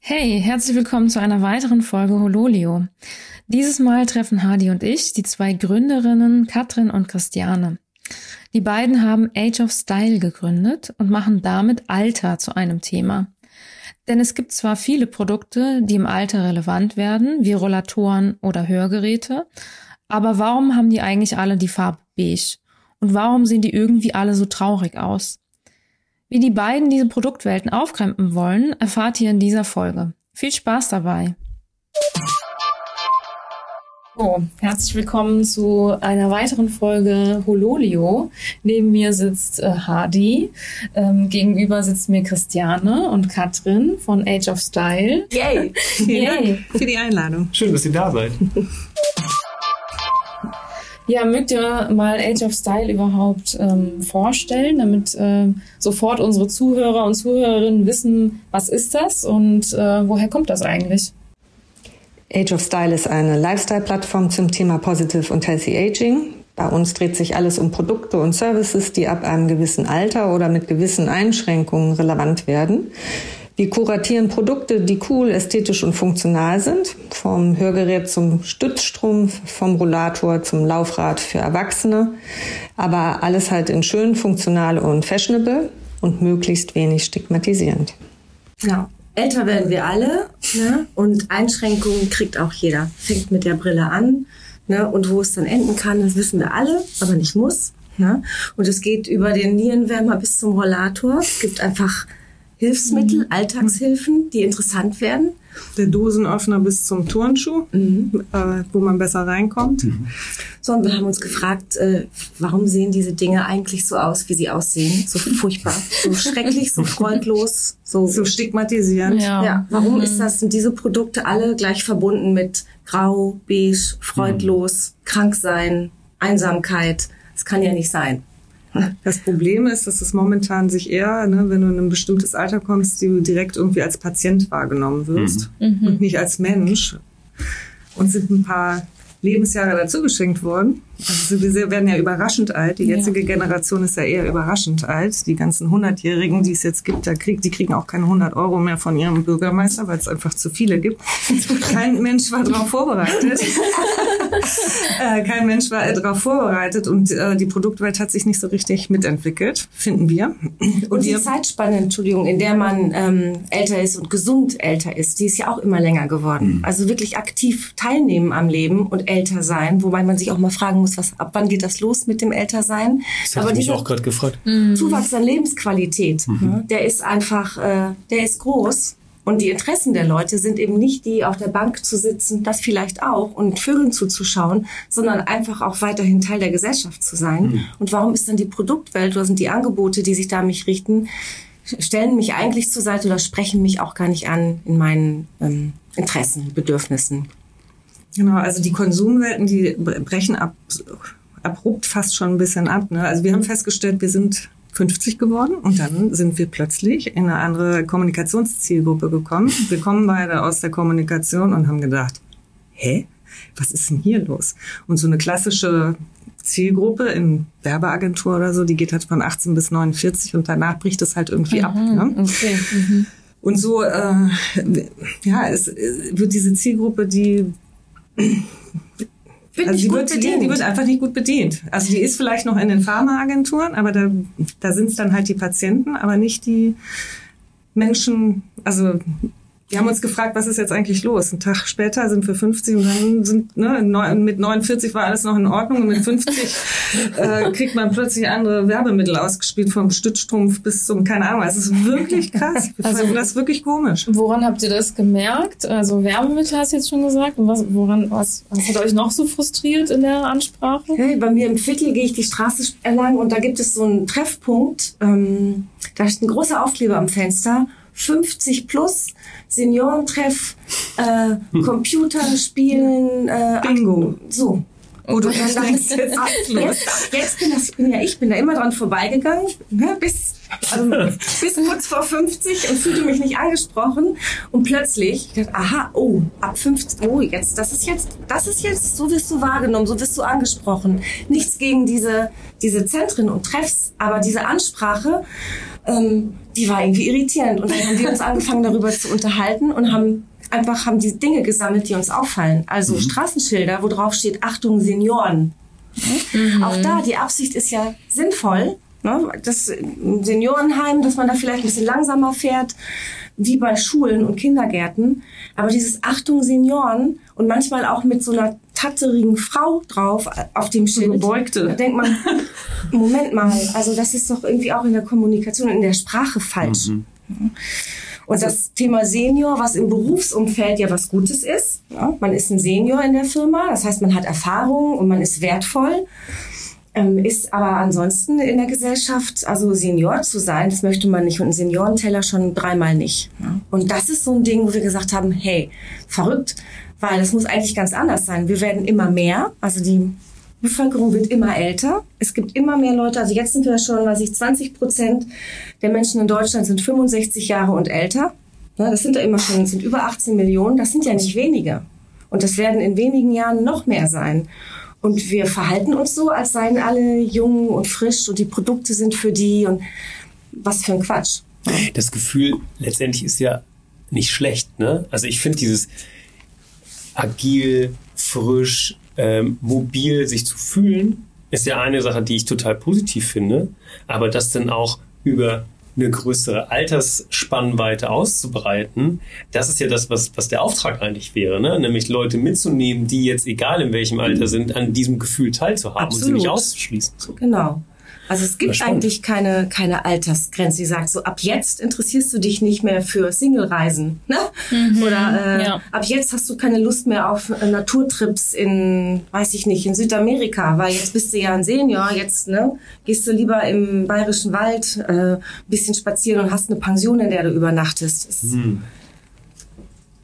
Hey, herzlich willkommen zu einer weiteren Folge Hololio. Dieses Mal treffen Hadi und ich die zwei Gründerinnen Katrin und Christiane. Die beiden haben Age of Style gegründet und machen damit Alter zu einem Thema. Denn es gibt zwar viele Produkte, die im Alter relevant werden, wie Rollatoren oder Hörgeräte, aber warum haben die eigentlich alle die Farbe beige? Und warum sehen die irgendwie alle so traurig aus? Wie die beiden diese Produktwelten aufkrempeln wollen, erfahrt ihr in dieser Folge. Viel Spaß dabei! So, herzlich willkommen zu einer weiteren Folge Hololio. Neben mir sitzt äh, Hadi, ähm, gegenüber sitzt mir Christiane und Katrin von Age of Style. Yay! Yay! für die Einladung. Schön, dass ihr da seid. Ja, mögt ihr mal Age of Style überhaupt ähm, vorstellen, damit äh, sofort unsere Zuhörer und Zuhörerinnen wissen, was ist das und äh, woher kommt das eigentlich? Age of Style ist eine Lifestyle-Plattform zum Thema Positive und Healthy Aging. Bei uns dreht sich alles um Produkte und Services, die ab einem gewissen Alter oder mit gewissen Einschränkungen relevant werden. Wir kuratieren Produkte, die cool, ästhetisch und funktional sind. Vom Hörgerät zum Stützstrumpf, vom Rollator zum Laufrad für Erwachsene. Aber alles halt in schön, funktional und fashionable und möglichst wenig stigmatisierend. Ja, älter werden wir alle ne? und Einschränkungen kriegt auch jeder. Fängt mit der Brille an ne? und wo es dann enden kann, das wissen wir alle, aber nicht muss. Ne? Und es geht über den Nierenwärmer bis zum Rollator. Es gibt einfach Hilfsmittel, mhm. Alltagshilfen, die interessant werden. Der Dosenöffner bis zum Turnschuh, mhm. äh, wo man besser reinkommt. Mhm. So, und wir haben uns gefragt, äh, warum sehen diese Dinge eigentlich so aus, wie sie aussehen? So furchtbar, so schrecklich, so freudlos, so, so stigmatisierend. Ja. ja. Warum mhm. ist das, sind diese Produkte alle gleich verbunden mit grau, beige, freudlos, mhm. krank sein, Einsamkeit? Das kann ja nicht sein. Das Problem ist, dass es momentan sich eher, ne, wenn du in ein bestimmtes Alter kommst, du direkt irgendwie als Patient wahrgenommen wirst mhm. und nicht als Mensch. Und sind ein paar Lebensjahre dazu geschenkt worden. Also wir werden ja überraschend alt. Die jetzige ja. Generation ist ja eher überraschend alt. Die ganzen Hundertjährigen, die es jetzt gibt, da krieg, die kriegen auch keine 100 Euro mehr von ihrem Bürgermeister, weil es einfach zu viele gibt. Kein Mensch war darauf vorbereitet. äh, kein Mensch war darauf vorbereitet und äh, die Produktwelt hat sich nicht so richtig mitentwickelt, finden wir. Und, und die Zeitspanne, Entschuldigung, in der man ähm, älter ist und gesund älter ist, die ist ja auch immer länger geworden. Mhm. Also wirklich aktiv teilnehmen am Leben und älter sein, wobei man sich auch mal fragen muss, was, ab wann geht das los mit dem Ältersein? Das habe ich mich auch gerade gefragt. Mhm. Zuwachs an Lebensqualität, mhm. ne, der ist einfach, äh, der ist groß. Und die Interessen der Leute sind eben nicht die, auf der Bank zu sitzen, das vielleicht auch, und Vögeln zuzuschauen, sondern einfach auch weiterhin Teil der Gesellschaft zu sein. Mhm. Und warum ist dann die Produktwelt oder sind die Angebote, die sich da an mich richten, stellen mich eigentlich zur Seite oder sprechen mich auch gar nicht an in meinen ähm, Interessen, Bedürfnissen? Genau, also die Konsumwelten, die brechen ab, abrupt fast schon ein bisschen ab. Ne? Also wir haben festgestellt, wir sind 50 geworden und dann sind wir plötzlich in eine andere Kommunikationszielgruppe gekommen. Wir kommen beide aus der Kommunikation und haben gedacht, hä? Was ist denn hier los? Und so eine klassische Zielgruppe in Werbeagentur oder so, die geht halt von 18 bis 49 und danach bricht es halt irgendwie mhm, ab. Ne? Okay. Mhm. Und so, äh, ja, es wird diese Zielgruppe, die wird also die wird, bedient. die wird einfach nicht gut bedient. Also die ist vielleicht noch in den Pharmaagenturen, aber da, da sind es dann halt die Patienten, aber nicht die Menschen, also wir haben uns gefragt, was ist jetzt eigentlich los? Ein Tag später sind wir 50 und dann sind, ne, mit 49 war alles noch in Ordnung und mit 50 äh, kriegt man plötzlich andere Werbemittel ausgespielt, vom Stützstrumpf bis zum, keine Ahnung, es ist wirklich krass. Also, das ist wirklich komisch. Woran habt ihr das gemerkt? Also Werbemittel hast du jetzt schon gesagt. Und was, woran, was, was hat euch noch so frustriert in der Ansprache? Hey, bei mir im Viertel gehe ich die Straße entlang und da gibt es so einen Treffpunkt. Ähm, da ist ein großer Aufkleber am Fenster 50 plus, Seniorentreff, äh. Computerspielen, äh, Bingo. So. Oh, du dann ist jetzt Jetzt, jetzt bin, das, bin ja ich, bin da immer dran vorbeigegangen, ne, bis, also, bis kurz vor 50 und fühlte mich nicht angesprochen. Und plötzlich, dachte, aha, oh, ab 50, oh, jetzt, das ist jetzt, das ist jetzt, so wirst du wahrgenommen, so wirst du angesprochen. Nichts gegen diese, diese Zentren und Treffs, aber diese Ansprache, ähm, die war irgendwie irritierend. Und dann haben wir uns angefangen, darüber zu unterhalten und haben einfach haben die Dinge gesammelt, die uns auffallen. Also mhm. Straßenschilder, wo drauf steht, Achtung, Senioren. Mhm. Auch da, die Absicht ist ja sinnvoll. Ne? Das Seniorenheim, dass man da vielleicht ein bisschen langsamer fährt, wie bei Schulen und Kindergärten. Aber dieses Achtung, Senioren und manchmal auch mit so einer tatterigen Frau drauf auf dem Schild. Gebeugte. Da denkt man, Moment mal, also das ist doch irgendwie auch in der Kommunikation, in der Sprache falsch. Mhm. Und das Thema Senior, was im Berufsumfeld ja was Gutes ist. Ja, man ist ein Senior in der Firma, das heißt, man hat Erfahrung und man ist wertvoll. Ähm, ist aber ansonsten in der Gesellschaft, also Senior zu sein, das möchte man nicht und ein Seniorenteller schon dreimal nicht. Ja. Und das ist so ein Ding, wo wir gesagt haben, hey, verrückt, weil das muss eigentlich ganz anders sein. Wir werden immer mehr, also die Bevölkerung wird immer älter. Es gibt immer mehr Leute. Also jetzt sind wir schon, weiß ich, 20 Prozent der Menschen in Deutschland sind 65 Jahre und älter. Das sind da immer schon, sind über 18 Millionen. Das sind ja nicht wenige. Und das werden in wenigen Jahren noch mehr sein. Und wir verhalten uns so, als seien alle jung und frisch und die Produkte sind für die und was für ein Quatsch. Das Gefühl letztendlich ist ja nicht schlecht, ne? Also ich finde dieses agil, frisch, ähm, mobil sich zu fühlen, ist ja eine Sache, die ich total positiv finde. Aber das dann auch über eine größere Altersspannweite auszubreiten, das ist ja das, was, was der Auftrag eigentlich wäre, ne? nämlich Leute mitzunehmen, die jetzt, egal in welchem Alter sind, an diesem Gefühl teilzuhaben Absolut. und sie nicht auszuschließen. Genau. Also es gibt eigentlich keine, keine Altersgrenze, die sagt, so ab jetzt interessierst du dich nicht mehr für Single-Reisen. Ne? Mhm, Oder äh, ja. ab jetzt hast du keine Lust mehr auf äh, Naturtrips in, weiß ich nicht, in Südamerika, weil jetzt bist du ja ein Senior, jetzt ne, gehst du lieber im bayerischen Wald äh, bisschen spazieren und hast eine Pension, in der du übernachtest. Mhm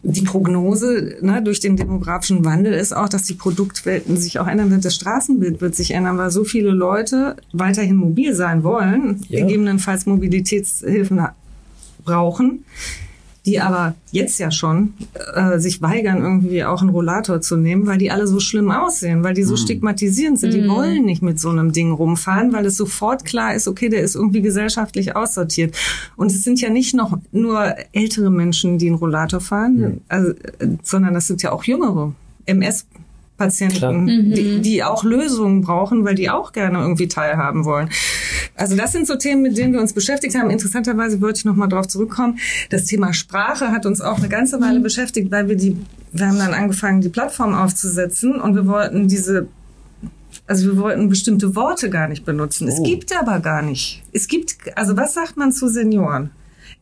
die Prognose ne, durch den demografischen Wandel ist auch, dass die Produktwelten sich auch ändern wird. Das Straßenbild wird sich ändern, weil so viele Leute weiterhin mobil sein wollen, ja. gegebenenfalls Mobilitätshilfen brauchen die aber jetzt ja schon äh, sich weigern, irgendwie auch einen Rollator zu nehmen, weil die alle so schlimm aussehen, weil die so mhm. stigmatisierend sind. Die mhm. wollen nicht mit so einem Ding rumfahren, weil es sofort klar ist, okay, der ist irgendwie gesellschaftlich aussortiert. Und es sind ja nicht noch nur ältere Menschen, die einen Rollator fahren, mhm. also, äh, sondern das sind ja auch jüngere. MS Patienten, die, mhm. die auch Lösungen brauchen, weil die auch gerne irgendwie teilhaben wollen. Also das sind so Themen, mit denen wir uns beschäftigt haben. Interessanterweise wollte ich noch mal darauf zurückkommen. Das Thema Sprache hat uns auch eine ganze Weile mhm. beschäftigt, weil wir die, wir haben dann angefangen, die Plattform aufzusetzen und wir wollten diese also wir wollten bestimmte Worte gar nicht benutzen. Oh. Es gibt aber gar nicht. Es gibt, also was sagt man zu Senioren?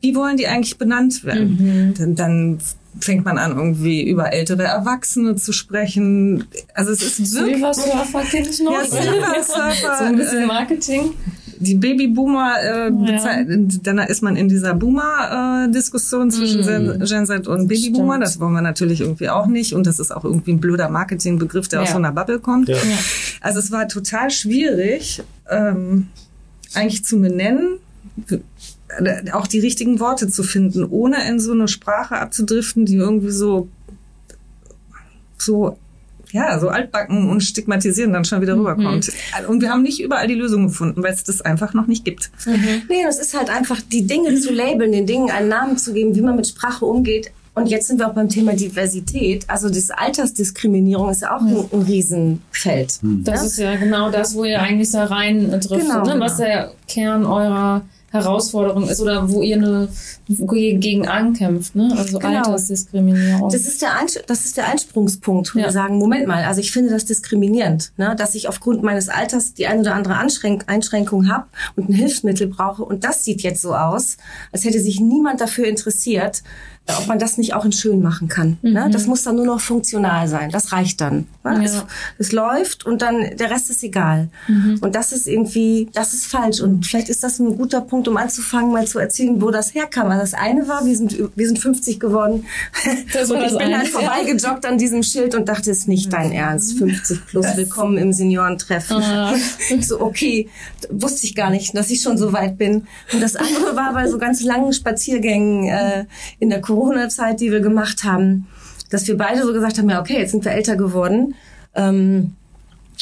Wie wollen die eigentlich benannt werden? Mhm. Dann, dann fängt man an, irgendwie über ältere Erwachsene zu sprechen. Also es ist wirklich... Silversurfer kenne ich noch. Ja, Silversurfer. so ein bisschen Marketing die Babyboomer, äh, ja. dann ist man in dieser Boomer-Diskussion äh, zwischen mm. Gen Z und Babyboomer. Das wollen wir natürlich irgendwie auch nicht. Und das ist auch irgendwie ein blöder Marketingbegriff, der ja. aus so einer Bubble kommt. Ja. Also es war total schwierig, ähm, eigentlich zu benennen, äh, auch die richtigen Worte zu finden, ohne in so eine Sprache abzudriften, die irgendwie so so ja, so altbacken und stigmatisieren dann schon wieder mhm. rüberkommt. Und wir haben nicht überall die Lösung gefunden, weil es das einfach noch nicht gibt. Mhm. Nee, das ist halt einfach, die Dinge zu labeln, den Dingen einen Namen zu geben, wie man mit Sprache umgeht. Und jetzt sind wir auch beim Thema Diversität. Also das Altersdiskriminierung ist ja auch ein, ein Riesenfeld. Mhm. Das ja? ist ja genau das, wo ihr eigentlich da rein driftet, genau, ne? was der Kern eurer Herausforderung ist oder wo ihr eine wo ihr gegen ankämpft, ne? Also genau. Altersdiskriminierung. Das ist der das ist der Einsprungspunkt, wo ja. wir sagen, Moment mal, also ich finde das diskriminierend, ne? dass ich aufgrund meines Alters die eine oder andere Anschränk Einschränkung habe und ein Hilfsmittel brauche und das sieht jetzt so aus, als hätte sich niemand dafür interessiert, ob man das nicht auch in schön machen kann. Mhm. Ne? Das muss dann nur noch funktional sein. Das reicht dann. Ne? Ja. Es, es läuft und dann der Rest ist egal. Mhm. Und das ist irgendwie, das ist falsch. Und vielleicht ist das ein guter Punkt, um anzufangen, mal zu erzählen, wo das herkam. Also das eine war, wir sind, wir sind 50 geworden. Das und ich das bin halt vorbeigejoggt an diesem Schild und dachte, es ist nicht dein Ernst. 50 plus, willkommen im Seniorentreffen. Ah. So, okay, wusste ich gar nicht, dass ich schon so weit bin. Und das andere war bei so ganz langen Spaziergängen äh, in der Corona-Zeit, die wir gemacht haben, dass wir beide so gesagt haben, ja, okay, jetzt sind wir älter geworden. Ähm,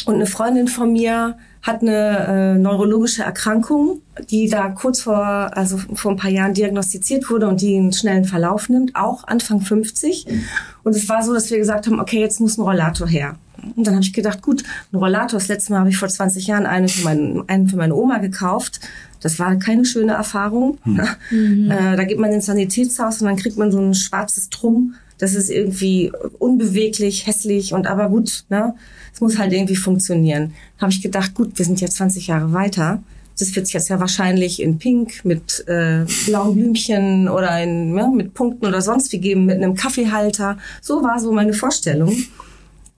und eine Freundin von mir hat eine äh, neurologische Erkrankung, die da kurz vor, also vor ein paar Jahren diagnostiziert wurde und die einen schnellen Verlauf nimmt, auch Anfang 50. Und es war so, dass wir gesagt haben, okay, jetzt muss ein Rollator her. Und dann habe ich gedacht, gut, ein Rollator, das letzte Mal habe ich vor 20 Jahren einen für, meinen, einen für meine Oma gekauft. Das war keine schöne Erfahrung. Äh, da geht man ins Sanitätshaus und dann kriegt man so ein schwarzes Drum. Das ist irgendwie unbeweglich, hässlich und aber gut, ne? Es muss halt irgendwie funktionieren. Habe ich gedacht, gut, wir sind jetzt 20 Jahre weiter. Das wird jetzt ja wahrscheinlich in Pink mit äh, blauen Blümchen oder in, ja, mit Punkten oder sonst wie geben, mit einem Kaffeehalter. So war so meine Vorstellung.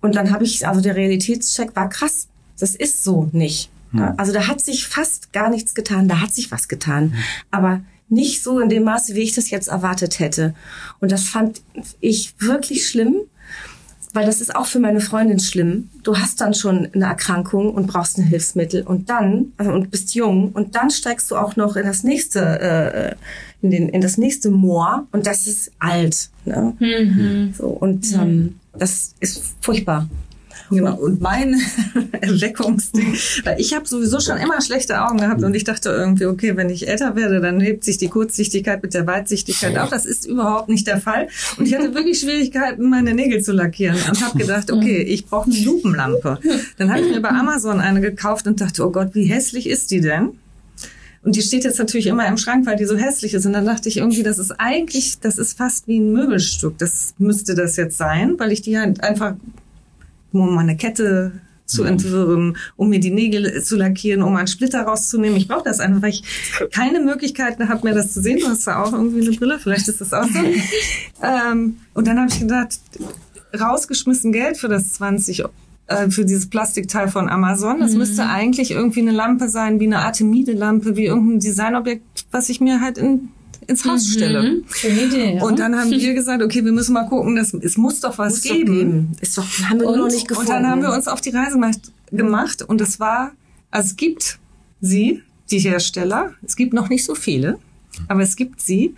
Und dann habe ich, also der Realitätscheck war krass. Das ist so nicht. Ja, Also da hat sich fast gar nichts getan. Da hat sich was getan. Aber nicht so in dem Maße, wie ich das jetzt erwartet hätte. Und das fand ich wirklich schlimm, weil das ist auch für meine Freundin schlimm. Du hast dann schon eine Erkrankung und brauchst ein Hilfsmittel und dann also, und bist jung und dann steigst du auch noch in das nächste äh, in, den, in das nächste Moor und das ist alt. Ne? Mhm. So, und ähm, das ist furchtbar. Genau. Und mein Erweckungsding, weil ich habe sowieso schon immer schlechte Augen gehabt und ich dachte irgendwie, okay, wenn ich älter werde, dann hebt sich die Kurzsichtigkeit mit der Weitsichtigkeit auf. Das ist überhaupt nicht der Fall. Und ich hatte wirklich Schwierigkeiten, meine Nägel zu lackieren und habe gedacht, okay, ich brauche eine Lupenlampe. Dann habe ich mir bei Amazon eine gekauft und dachte, oh Gott, wie hässlich ist die denn? Und die steht jetzt natürlich immer im Schrank, weil die so hässlich ist. Und dann dachte ich irgendwie, das ist eigentlich, das ist fast wie ein Möbelstück. Das müsste das jetzt sein, weil ich die halt einfach, um mal eine Kette zu entwirren, um mir die Nägel zu lackieren, um einen Splitter rauszunehmen. Ich brauche das einfach, weil ich keine Möglichkeiten habe, mir das zu sehen. Du hast da auch irgendwie eine Brille, vielleicht ist das auch so. ähm, und dann habe ich gedacht, rausgeschmissen Geld für das 20 äh, für dieses Plastikteil von Amazon. Das müsste eigentlich irgendwie eine Lampe sein, wie eine Artemide-Lampe, wie irgendein Designobjekt, was ich mir halt in, ins Haus stelle. Mhm. Schöne Idee. Ja. Und dann haben wir gesagt, okay, wir müssen mal gucken, das, es muss doch was Muss doch geben. geben. Ist doch, haben wir Und, noch nicht gefunden. und dann haben wir uns auf die Reise gemacht- gemacht und es war, also es gibt sie, die Hersteller, es gibt noch nicht so viele, aber es gibt sie,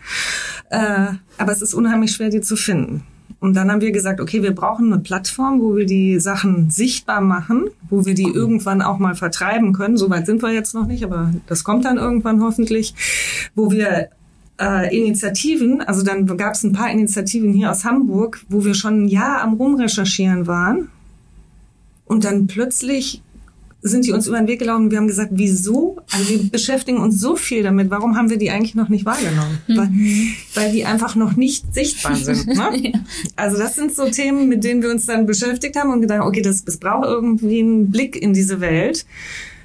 äh, aber es ist unheimlich schwer, die zu finden. Und dann haben wir gesagt, okay, wir brauchen eine Plattform, wo wir die Sachen sichtbar machen, wo wir die irgendwann auch mal vertreiben können. Soweit sind wir jetzt noch nicht, aber das kommt dann irgendwann hoffentlich, wo wir äh, Initiativen, also dann gab es ein paar Initiativen hier aus Hamburg, wo wir schon ein Jahr am Rumrecherchieren waren. Und dann plötzlich sind die uns über den Weg gelaufen wir haben gesagt, wieso? Also wir beschäftigen uns so viel damit, warum haben wir die eigentlich noch nicht wahrgenommen? Weil, weil die einfach noch nicht sichtbar sind. Ne? Also das sind so Themen, mit denen wir uns dann beschäftigt haben und gedacht, okay, das, das braucht irgendwie einen Blick in diese Welt.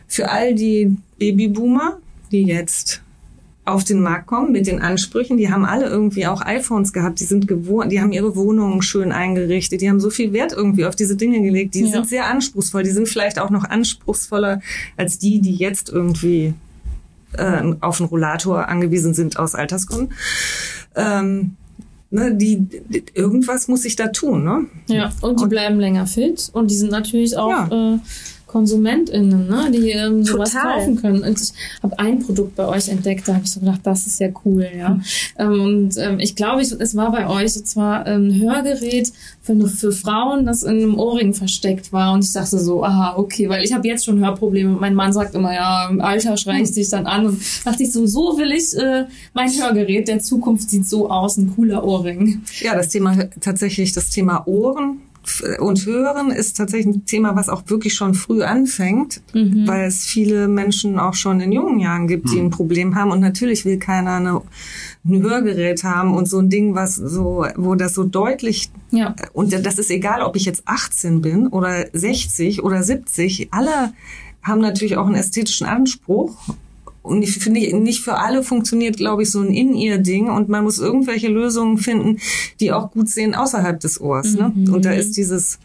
Für all die Babyboomer, die jetzt auf den Markt kommen mit den Ansprüchen. Die haben alle irgendwie auch iPhones gehabt. Die sind gewohnt, die haben ihre Wohnungen schön eingerichtet. Die haben so viel Wert irgendwie auf diese Dinge gelegt. Die Ja. sind sehr anspruchsvoll. Die sind vielleicht auch noch anspruchsvoller als die, die jetzt irgendwie äh, auf einen Rollator angewiesen sind aus Altersgründen. Ähm, ne, die, die, irgendwas muss ich da tun, ne? Ja, und die bleiben länger fit und die sind natürlich auch äh, KonsumentInnen, ne? die ähm, sowas kaufen können. Und ich habe ein Produkt bei euch entdeckt, da habe ich so gedacht, das ist ja cool, ja. Ähm, und ähm, ich glaube, ich, es war bei euch, und zwar ein Hörgerät für, eine- für Frauen, das in einem Ohrring versteckt war. Und ich dachte so, aha, okay, weil ich habe jetzt schon Hörprobleme. Mein Mann sagt immer, ja, im Alter schreist dich dann an. Und dachte ich so, so will ich äh, mein Hörgerät der Zukunft sieht so aus, ein cooler Ohrring. Ja, das Thema tatsächlich das Thema Ohren und Hören ist tatsächlich ein Thema, was auch wirklich schon früh anfängt, weil es viele Menschen auch schon in jungen Jahren gibt, die ein Problem haben. Und natürlich will keiner eine, ein Hörgerät haben und so ein Ding, was so, wo das so deutlich Ja. und das ist egal, ob ich jetzt 18 bin oder 60 oder 70, alle haben natürlich auch einen ästhetischen Anspruch und ich finde, nicht für alle funktioniert, glaube ich, so ein In-Ear-Ding und man muss irgendwelche Lösungen finden, die auch gut sehen außerhalb des Ohrs. Ne? Mhm. Und da ist dieses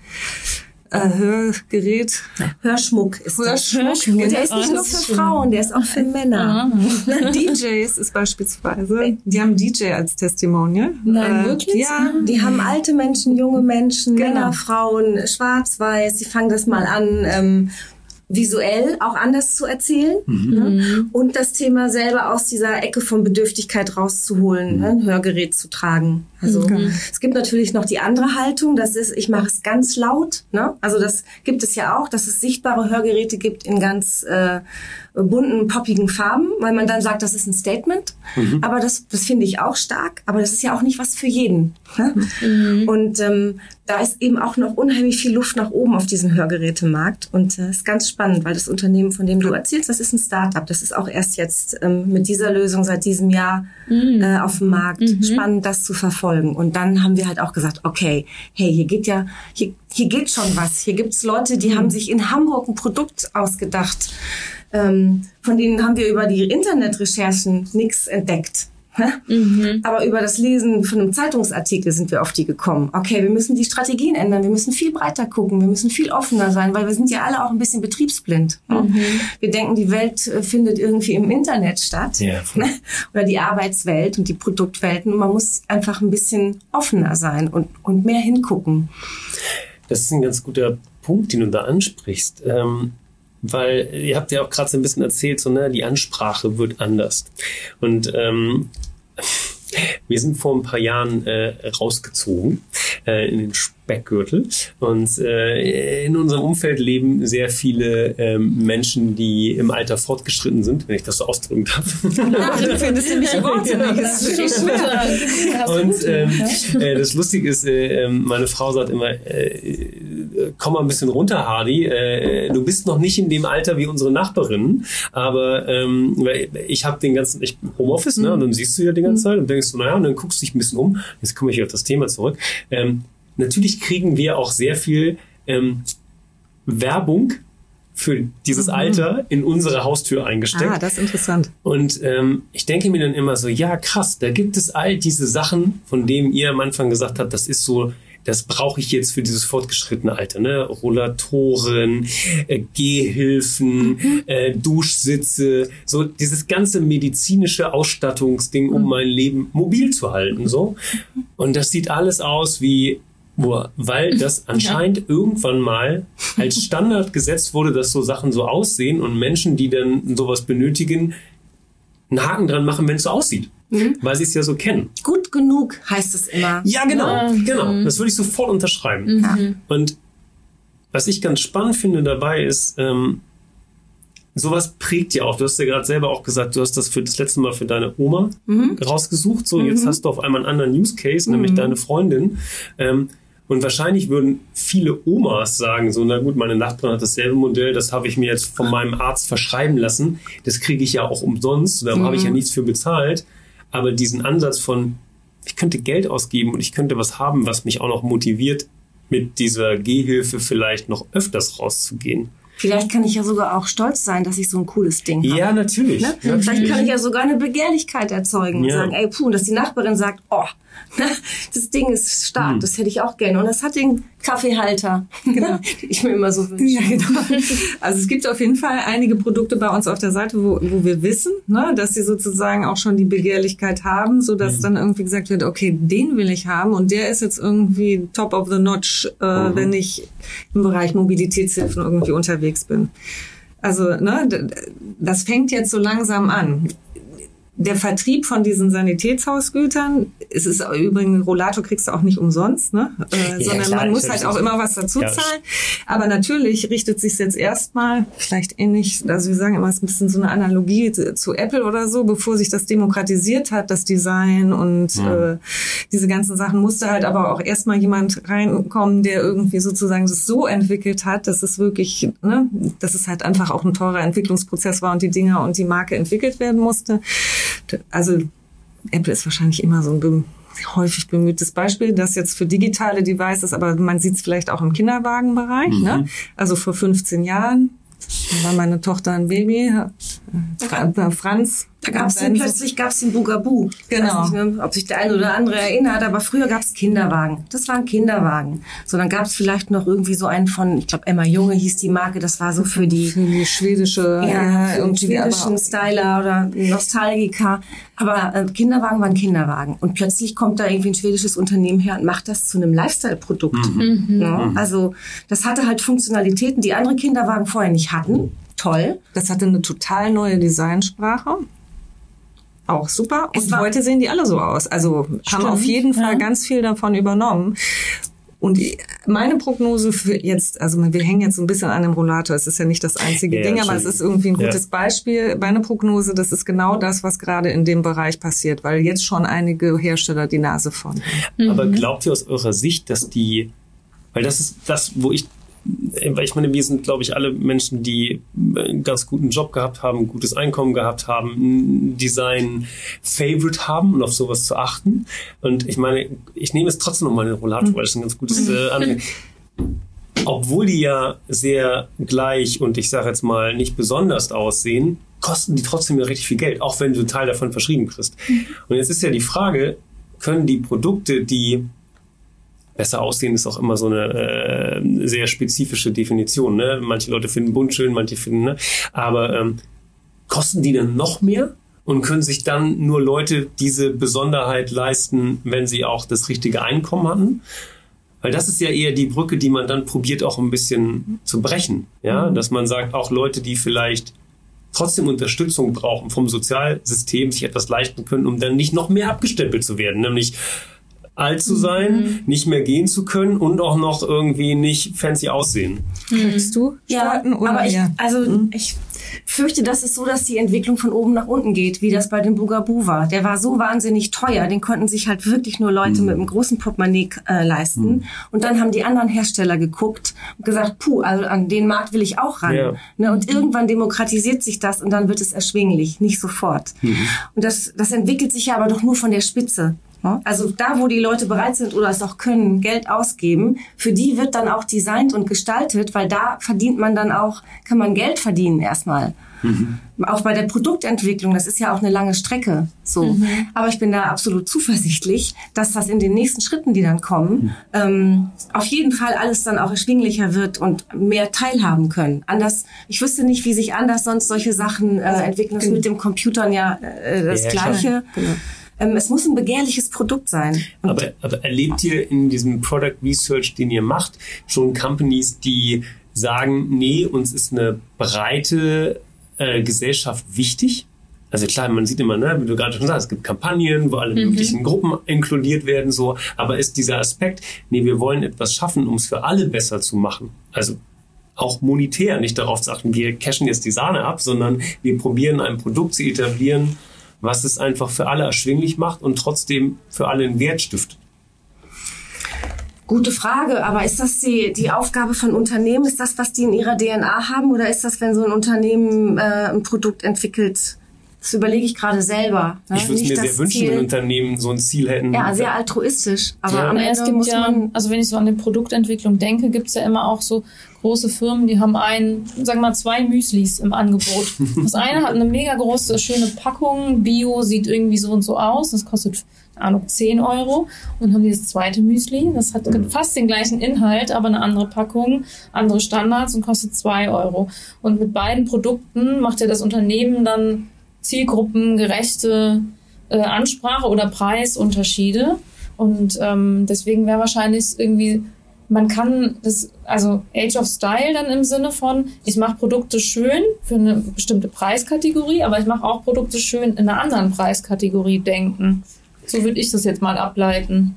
äh, Hörgerät. Hörschmuck ist Hörschmuck. Hörschmuck. Der ist nicht nur für Frauen, der ist auch für Männer. Ah. DJs ist beispielsweise, die haben DJ als Testimonial. Nein, äh, wirklich? Ja, die haben alte Menschen, junge Menschen, genau. Männer, Frauen, schwarz-weiß, die fangen das mal an, ähm, visuell auch anders zu erzählen mhm. ne? und das Thema selber aus dieser Ecke von Bedürftigkeit rauszuholen, mhm. ne? ein Hörgerät zu tragen. Also okay. es gibt natürlich noch die andere Haltung, das ist, ich mache es ganz laut. Ne? Also das gibt es ja auch, dass es sichtbare Hörgeräte gibt in ganz äh, bunten, poppigen Farben, weil man dann sagt, das ist ein Statement. Mhm. Aber das, das finde ich auch stark. Aber das ist ja auch nicht was für jeden. Ne? Mhm. Und ähm, da ist eben auch noch unheimlich viel Luft nach oben auf diesem Hörgerätemarkt. Und es äh, ist ganz spannend, weil das Unternehmen, von dem du erzählst, das ist ein Startup. Das ist auch erst jetzt ähm, mit dieser Lösung seit diesem Jahr mhm. äh, auf dem Markt. Mhm. Spannend, das zu verfolgen. Und dann haben wir halt auch gesagt, okay, hey, hier geht ja, hier, hier geht schon was. Hier gibt's Leute, die mhm. haben sich in Hamburg ein Produkt ausgedacht. Ähm, von denen haben wir über die Internetrecherchen nichts entdeckt. Mhm. Aber über das Lesen von einem Zeitungsartikel sind wir auf die gekommen. Okay, wir müssen die Strategien ändern, wir müssen viel breiter gucken, wir müssen viel offener sein, weil wir sind ja alle auch ein bisschen betriebsblind. Mhm. Wir denken, die Welt äh, findet irgendwie im Internet statt. Ja, Oder die Arbeitswelt und die Produktwelten. Und man muss einfach ein bisschen offener sein und, und mehr hingucken. Das ist ein ganz guter Punkt, den du da ansprichst. Ähm weil ihr habt ja auch gerade so ein bisschen erzählt, so ne, die Ansprache wird anders. Und ähm, wir sind vor ein paar Jahren äh, rausgezogen äh, in den Speckgürtel und äh, in unserem Umfeld leben sehr viele ähm, Menschen, die im Alter fortgeschritten sind, wenn ich das so ausdrücken darf. Ja, du findest nämlich Worte Und ähm, äh, das Lustige ist, äh, ähm, meine Frau sagt immer, äh, komm mal ein bisschen runter, Hardy. Äh, du bist noch nicht in dem Alter wie unsere Nachbarinnen, aber ähm, ich habe den ganzen, ich Homeoffice, ne, und dann siehst du ja die ganze Zeit und denkst du, naja, und dann guckst du dich ein bisschen um. Jetzt komme ich auf das Thema zurück. Ähm, natürlich kriegen wir auch sehr viel ähm, Werbung für dieses mhm. Alter in unsere Haustür eingesteckt. Ah, das ist interessant. Und ähm, ich denke mir dann immer so, ja krass, da gibt es all diese Sachen, von denen ihr am Anfang gesagt habt, das ist so das brauche ich jetzt für dieses fortgeschrittene Alter. Ne? Rollatoren, äh, Gehhilfen, mhm. äh, Duschsitze, so dieses ganze medizinische Ausstattungsding, um mhm. mein Leben mobil zu halten. So. Und das sieht alles aus wie weil das anscheinend ja. irgendwann mal als Standard gesetzt wurde, dass so Sachen so aussehen und Menschen, die dann sowas benötigen, einen Haken dran machen, wenn es so aussieht. Mhm. Weil sie es ja so kennen. Gut genug heißt es immer. Ja, genau. Genau. Mhm. Das würde ich sofort unterschreiben. Mhm. Und was ich ganz spannend finde dabei ist, ähm, sowas prägt ja auch. Du hast ja gerade selber auch gesagt, du hast das für das letzte Mal für deine Oma mhm. rausgesucht. So, jetzt mhm. hast du auf einmal einen anderen Use Case, nämlich mhm. deine Freundin. Ähm, und wahrscheinlich würden viele Omas sagen, so, na gut, meine Nachbarin hat dasselbe Modell, das habe ich mir jetzt von meinem Arzt verschreiben lassen. Das kriege ich ja auch umsonst, da mhm. habe ich ja nichts für bezahlt. Aber diesen Ansatz von, ich könnte Geld ausgeben und ich könnte was haben, was mich auch noch motiviert, mit dieser Gehhilfe vielleicht noch öfters rauszugehen. Vielleicht kann ich ja sogar auch stolz sein, dass ich so ein cooles Ding habe. Ja, natürlich. Ne? natürlich. Vielleicht kann ich ja sogar eine Begehrlichkeit erzeugen ja. und sagen, ey, puh, dass die Nachbarin sagt, oh, das Ding ist stark, hm. das hätte ich auch gerne. Und das hat den Kaffeehalter, genau. den ich mir immer so wünsche. Ja, genau. Also es gibt auf jeden Fall einige Produkte bei uns auf der Seite, wo, wo wir wissen, ne, dass sie sozusagen auch schon die Begehrlichkeit haben, so dass mhm. dann irgendwie gesagt wird, okay, den will ich haben und der ist jetzt irgendwie top of the notch, äh, mhm. wenn ich im Bereich Mobilitätshilfen irgendwie unterwegs bin. Also, ne, das fängt jetzt so langsam an der Vertrieb von diesen Sanitätshausgütern, es ist übrigens, Rollator kriegst du auch nicht umsonst, ne? Äh, ja, sondern klar, man muss halt auch immer was dazu zahlen. Aber natürlich richtet sich jetzt erstmal, vielleicht ähnlich, also wir sagen immer, es ist ein bisschen so eine Analogie zu, zu Apple oder so, bevor sich das demokratisiert hat, das Design und mhm. äh, diese ganzen Sachen, musste halt aber auch erstmal jemand reinkommen, der irgendwie sozusagen das so entwickelt hat, dass es wirklich, ne, dass es halt einfach auch ein teurer Entwicklungsprozess war und die Dinger und die Marke entwickelt werden musste also Apple ist wahrscheinlich immer so ein häufig bemühtes Beispiel, das jetzt für digitale Devices, aber man sieht es vielleicht auch im Kinderwagenbereich. Ne? Mhm. Ne? Also vor 15 Jahren war meine Tochter ein Baby, äh, Franz. Da gab es den, plötzlich gab's den Bugaboo. Genau. Ich weiß nicht mehr, ob sich der eine oder andere erinnert, aber früher gab es Kinderwagen. Das war ein Kinderwagen. So, dann gab es vielleicht noch irgendwie so einen von, ich glaube Emma Junge hieß die Marke, das war so für die, Für die schwedische, ja, für den irgendwie, aber schwedischen Styler oder Nostalgiker. Aber äh, Kinderwagen waren Kinderwagen. Und plötzlich kommt da irgendwie ein schwedisches Unternehmen her und macht das zu einem Lifestyle-Produkt. Ja, also das hatte halt Funktionalitäten, die andere Kinderwagen vorher nicht hatten. Toll. Das hatte eine total neue Designsprache. Auch super. Und war- heute sehen die alle so aus. Also haben auf jeden Fall ganz viel davon übernommen. Und meine Prognose für jetzt, also wir hängen jetzt so ein bisschen an dem Rollator. Es ist ja nicht das einzige Ja, Ding, aber es ist irgendwie ein Ja. gutes Beispiel. Meine Prognose, das ist genau das, was gerade in dem Bereich passiert, weil jetzt schon einige Hersteller die Nase vorn haben. Aber glaubt ihr aus eurer Sicht, dass die, weil das ist das, wo ich, ich meine, wir sind, glaube ich, alle Menschen, die einen ganz guten Job gehabt haben, ein gutes Einkommen gehabt haben, ein Design-Favorite haben und auf sowas zu achten. Und ich meine, ich nehme es trotzdem nochmal den Rollator, weil es ein ganz gutes äh, Ange obwohl die ja sehr gleich und ich sage jetzt mal nicht besonders aussehen, kosten die trotzdem ja richtig viel Geld, auch wenn du einen Teil davon verschrieben kriegst. Und jetzt ist ja die Frage, können die Produkte, die besser aussehen, ist auch immer so eine äh, sehr spezifische Definition. Ne? Manche Leute finden bunt schön, manche finden, ne? aber ähm, kosten die dann noch mehr? Und können sich dann nur Leute diese Besonderheit leisten, wenn sie auch das richtige Einkommen hatten? Weil das ist ja eher die Brücke, die man dann probiert auch ein bisschen zu brechen. Ja, dass man sagt, auch Leute, die vielleicht trotzdem Unterstützung brauchen vom Sozialsystem, sich etwas leisten können, um dann nicht noch mehr abgestempelt zu werden, nämlich alt zu sein, nicht mehr gehen zu können und auch noch irgendwie nicht fancy aussehen. Möchtest du starten oder aber ich, also ich fürchte, das ist so, dass die Entwicklung von oben nach unten geht, wie das bei dem Bugaboo war. Der war so wahnsinnig teuer, den konnten sich halt wirklich nur Leute mit einem großen Portemonnaie äh, leisten. Und dann haben die anderen Hersteller geguckt und gesagt, puh, also an den Markt will ich auch ran. Ja. Ne, und irgendwann demokratisiert sich das und dann wird es erschwinglich, nicht sofort. Und das, das entwickelt sich ja aber doch nur von der Spitze. Also da, wo die Leute bereit sind oder es auch können, Geld ausgeben, für die wird dann auch designt und gestaltet, weil da verdient man dann auch, kann man Geld verdienen erstmal. Auch bei der Produktentwicklung, das ist ja auch eine lange Strecke. So, aber ich bin da absolut zuversichtlich, dass das in den nächsten Schritten, die dann kommen, ähm, auf jeden Fall alles dann auch erschwinglicher wird und mehr teilhaben können. Anders, ich wüsste nicht, wie sich anders sonst solche Sachen äh, entwickeln. Das ist mit dem Computern ja äh, das Ja. Gleiche. Ähm, es muss ein begehrliches Produkt sein. Aber, aber erlebt ihr in diesem Product Research, den ihr macht, schon Companies, die sagen, nee, uns ist eine breite äh, Gesellschaft wichtig? Also klar, man sieht immer, ne, wie du gerade schon sagst, es gibt Kampagnen, wo alle möglichen Gruppen inkludiert werden, so. Aber ist dieser Aspekt, nee, wir wollen etwas schaffen, um es für alle besser zu machen. Also auch monetär nicht darauf zu achten, wir cashen jetzt die Sahne ab, sondern wir probieren ein Produkt zu etablieren, was es einfach für alle erschwinglich macht und trotzdem für alle einen Wert stiftet. Gute Frage, aber ist das die, die Aufgabe von Unternehmen? Ist das, was die in ihrer DNA haben? Oder ist das, wenn so ein Unternehmen äh, ein Produkt entwickelt? Das überlege ich gerade selber. ne? Ich würde es mir sehr wünschen, Ziel- wenn Unternehmen so ein Ziel hätten. Ja, sehr altruistisch. Aber Ja. am es Ende gibt muss ja, man. also wenn ich so an die Produktentwicklung denke, gibt's ja immer auch so große Firmen, die haben ein, sagen wir mal, zwei Müslis im Angebot. Das eine hat eine mega große, schöne Packung, Bio sieht irgendwie so und so aus, das kostet, keine Ahnung, 10 Euro. Und haben dieses zweite Müsli, das hat fast den gleichen Inhalt, aber eine andere Packung, andere Standards und kostet 2 Euro. Und mit beiden Produkten macht ja das Unternehmen dann zielgruppengerechte äh, Ansprache oder Preisunterschiede. Und ähm, deswegen wäre wahrscheinlich irgendwie, man kann das, also Age of Style dann im Sinne von, ich mache Produkte schön für eine bestimmte Preiskategorie, aber ich mache auch Produkte schön in einer anderen Preiskategorie denken. So würde ich das jetzt mal ableiten.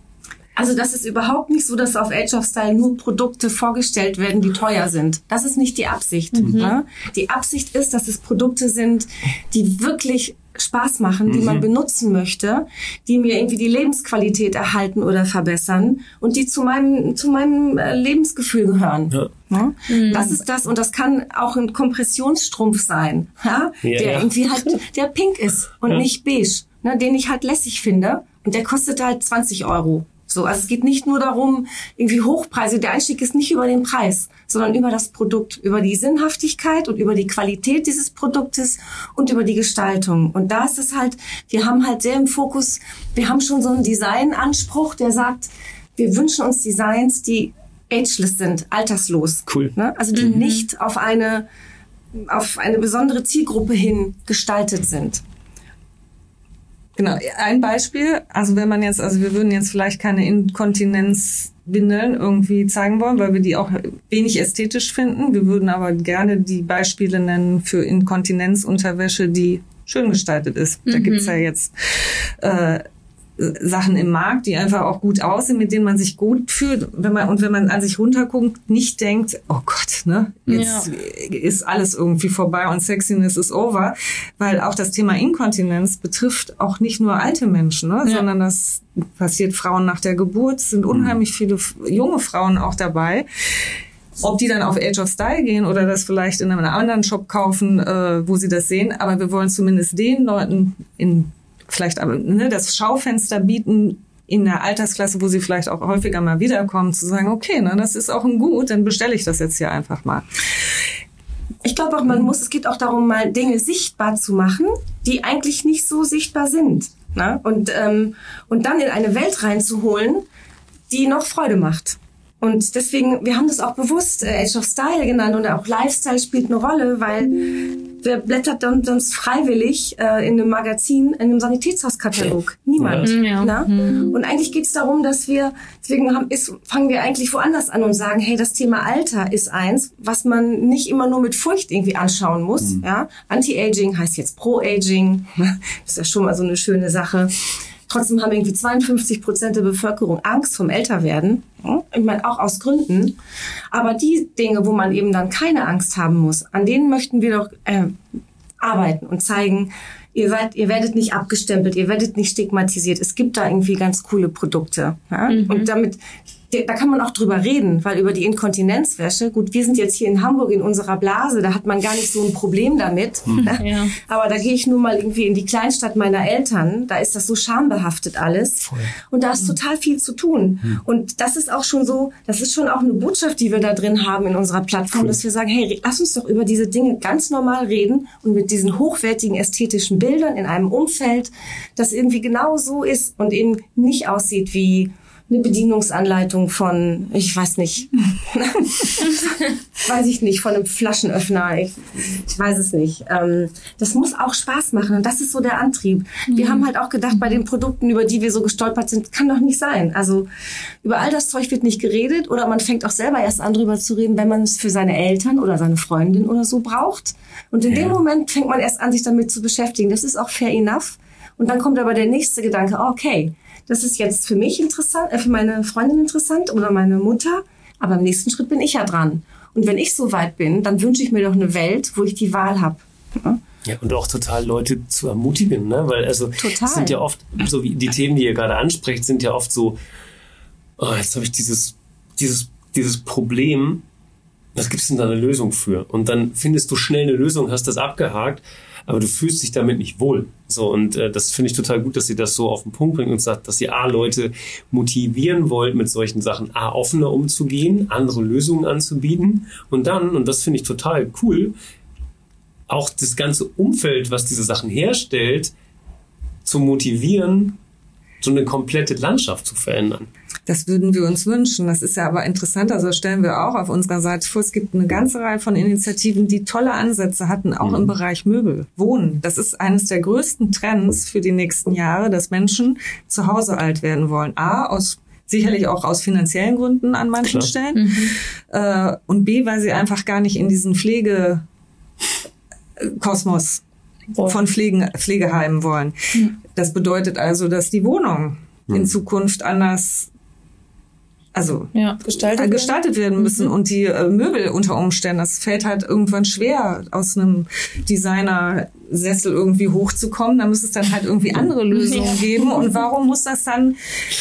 Also das ist überhaupt nicht so, dass auf Age of Style nur Produkte vorgestellt werden, die teuer sind. Das ist nicht die Absicht. Ne? Die Absicht ist, dass es Produkte sind, die wirklich Spaß machen, die man benutzen möchte, die mir irgendwie die Lebensqualität erhalten oder verbessern und die zu meinem, zu meinem äh, Lebensgefühl gehören. Ja. Ne? Das ist das und das kann auch ein Kompressionsstrumpf sein, ja? Ja, der ja. irgendwie halt, der pink ist und Ja. nicht beige, ne? den ich halt lässig finde und der kostet halt 20 Euro. So, also es geht nicht nur darum, irgendwie Hochpreise. Der Einstieg ist nicht über den Preis, sondern über das Produkt, über die Sinnhaftigkeit und über die Qualität dieses Produktes und über die Gestaltung. Und da ist es halt, wir haben halt sehr im Fokus, wir haben schon so einen Designanspruch, der sagt, wir wünschen uns Designs, die ageless sind, alterslos. Cool. Ne? Also die mhm. nicht auf eine, auf eine besondere Zielgruppe hin gestaltet sind. Genau, ein Beispiel, also wenn man jetzt, also wir würden jetzt vielleicht keine Inkontinenzwindeln irgendwie zeigen wollen, weil wir die auch wenig ästhetisch finden. Wir würden aber gerne die Beispiele nennen für Inkontinenzunterwäsche, die schön gestaltet ist. Mhm. Da gibt's ja jetzt äh, Sachen im Markt, die einfach auch gut aussehen, mit denen man sich gut fühlt. Wenn man, und wenn man an sich runterguckt, nicht denkt, oh Gott, ne, jetzt ja. ist alles irgendwie vorbei und Sexiness ist over. Weil auch das Thema Inkontinenz betrifft auch nicht nur alte Menschen, ne, ja. sondern das passiert Frauen nach der Geburt, es sind unheimlich viele junge Frauen auch dabei. Ob die dann auf Age of Style gehen oder das vielleicht in einem anderen Shop kaufen, äh, wo sie das sehen, aber wir wollen zumindest den Leuten in vielleicht aber ne, das Schaufenster bieten in der Altersklasse, wo sie vielleicht auch häufiger mal wiederkommen, zu sagen, okay, ne, das ist auch ein Gut, dann bestelle ich das jetzt hier einfach mal. Ich glaube auch, man muss, es geht auch darum, mal Dinge sichtbar zu machen, die eigentlich nicht so sichtbar sind. Ne? Und, ähm, und dann in eine Welt reinzuholen, die noch Freude macht. Und deswegen, wir haben das auch bewusst äh, Age of Style genannt und auch Lifestyle spielt eine Rolle, weil wer blättert dann sonst freiwillig äh, in einem Magazin, in einem Sanitätshauskatalog? Niemand. Ja. Na? Mhm. Und eigentlich geht es darum, dass wir, deswegen haben, ist, fangen wir eigentlich woanders an und sagen, hey, das Thema Alter ist eins, was man nicht immer nur mit Furcht irgendwie anschauen muss. Mhm. Ja? Anti-Aging heißt jetzt Pro-Aging. Das ist ja schon mal so eine schöne Sache. Trotzdem haben irgendwie 52 Prozent der Bevölkerung Angst vom Älterwerden. Ich meine, auch aus Gründen. Aber die Dinge, wo man eben dann keine Angst haben muss, an denen möchten wir doch äh, arbeiten und zeigen, ihr, seid, ihr werdet nicht abgestempelt, ihr werdet nicht stigmatisiert. Es gibt da irgendwie ganz coole Produkte. Ja? Mhm. Und damit da kann man auch drüber reden, weil über die Inkontinenzwäsche, gut, wir sind jetzt hier in Hamburg in unserer Blase, da hat man gar nicht so ein Problem damit. Mhm. Ja. Aber da gehe ich nur mal irgendwie in die Kleinstadt meiner Eltern, da ist das so schambehaftet alles. Voll. Und da ist mhm. total viel zu tun. Mhm. Und das ist auch schon so, das ist schon auch eine Botschaft, die wir da drin haben in unserer Plattform, cool. dass wir sagen, hey, lass uns doch über diese Dinge ganz normal reden und mit diesen hochwertigen ästhetischen Bildern in einem Umfeld, das irgendwie genau so ist und eben nicht aussieht wie eine Bedienungsanleitung von, ich weiß nicht, weiß ich nicht, von einem Flaschenöffner, ich, ich weiß es nicht. Ähm, das muss auch Spaß machen und das ist so der Antrieb. Mhm. Wir haben halt auch gedacht, bei den Produkten, über die wir so gestolpert sind, kann doch nicht sein. Also über all das Zeug wird nicht geredet oder man fängt auch selber erst an, drüber zu reden, wenn man es für seine Eltern oder seine Freundin oder so braucht. Und in ja. dem Moment fängt man erst an, sich damit zu beschäftigen. Das ist auch fair enough. Und dann kommt aber der nächste Gedanke, okay, das ist jetzt für mich interessant, äh, für meine Freundin interessant oder meine Mutter, aber im nächsten Schritt bin ich ja dran. Und wenn ich so weit bin, dann wünsche ich mir doch eine Welt, wo ich die Wahl habe. Ja? ja, und auch total Leute zu ermutigen, ne? Weil also total. sind ja oft, so wie die Themen, die ihr gerade ansprecht, sind ja oft so, oh, jetzt habe ich dieses, dieses, dieses Problem, was gibt's denn da eine Lösung für? Und dann findest du schnell eine Lösung, hast das abgehakt aber du fühlst dich damit nicht wohl. So, und äh, das finde ich total gut, dass sie das so auf den Punkt bringt und sagt, dass ihr A, Leute motivieren wollt, mit solchen Sachen A, offener umzugehen, andere Lösungen anzubieten und dann, und das finde ich total cool, auch das ganze Umfeld, was diese Sachen herstellt, zu motivieren, so eine komplette Landschaft zu verändern. Das würden wir uns wünschen. Das ist ja aber interessant. Also stellen wir auch auf unserer Seite vor, es gibt eine ganze Reihe von Initiativen, die tolle Ansätze hatten, auch mhm. im Bereich Möbel, Wohnen. Das ist eines der größten Trends für die nächsten Jahre, dass Menschen zu Hause alt werden wollen. A, aus sicherlich auch aus finanziellen Gründen an manchen Klar. Stellen. Mhm. Äh, und B, weil sie einfach gar nicht in diesen Pflegekosmos von Pflegen, Pflegeheimen wollen. Mhm. Das bedeutet also, dass die Wohnung in mhm. Zukunft anders also ja, gestaltet, gestaltet werden müssen mhm. und die äh, Möbel unter Umständen, das fällt halt irgendwann schwer, aus einem Designer-Sessel irgendwie hochzukommen. Da muss es dann halt irgendwie andere Lösungen ja. geben. Und warum muss das dann,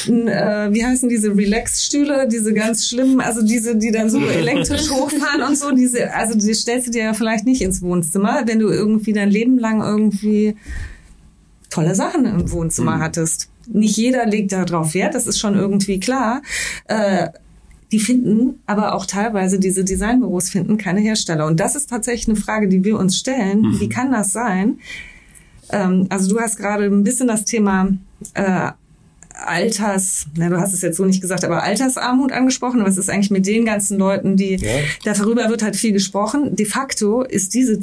äh, wie heißen diese Relax-Stühle, diese ganz schlimmen, also diese, die dann so elektrisch hochfahren und so, diese, also die stellst du dir ja vielleicht nicht ins Wohnzimmer, wenn du irgendwie dein Leben lang irgendwie tolle Sachen im Wohnzimmer mhm. hattest. Nicht jeder legt darauf Wert, das ist schon irgendwie klar. Äh, die finden aber auch teilweise diese Designbüros finden keine Hersteller. Und das ist tatsächlich eine Frage, die wir uns stellen. Mhm. Wie kann das sein? Ähm, also du hast gerade ein bisschen das Thema äh, Alters, na, du hast es jetzt so nicht gesagt, aber Altersarmut angesprochen. Was ist eigentlich mit den ganzen Leuten, die, ja. darüber wird halt viel gesprochen. De facto ist diese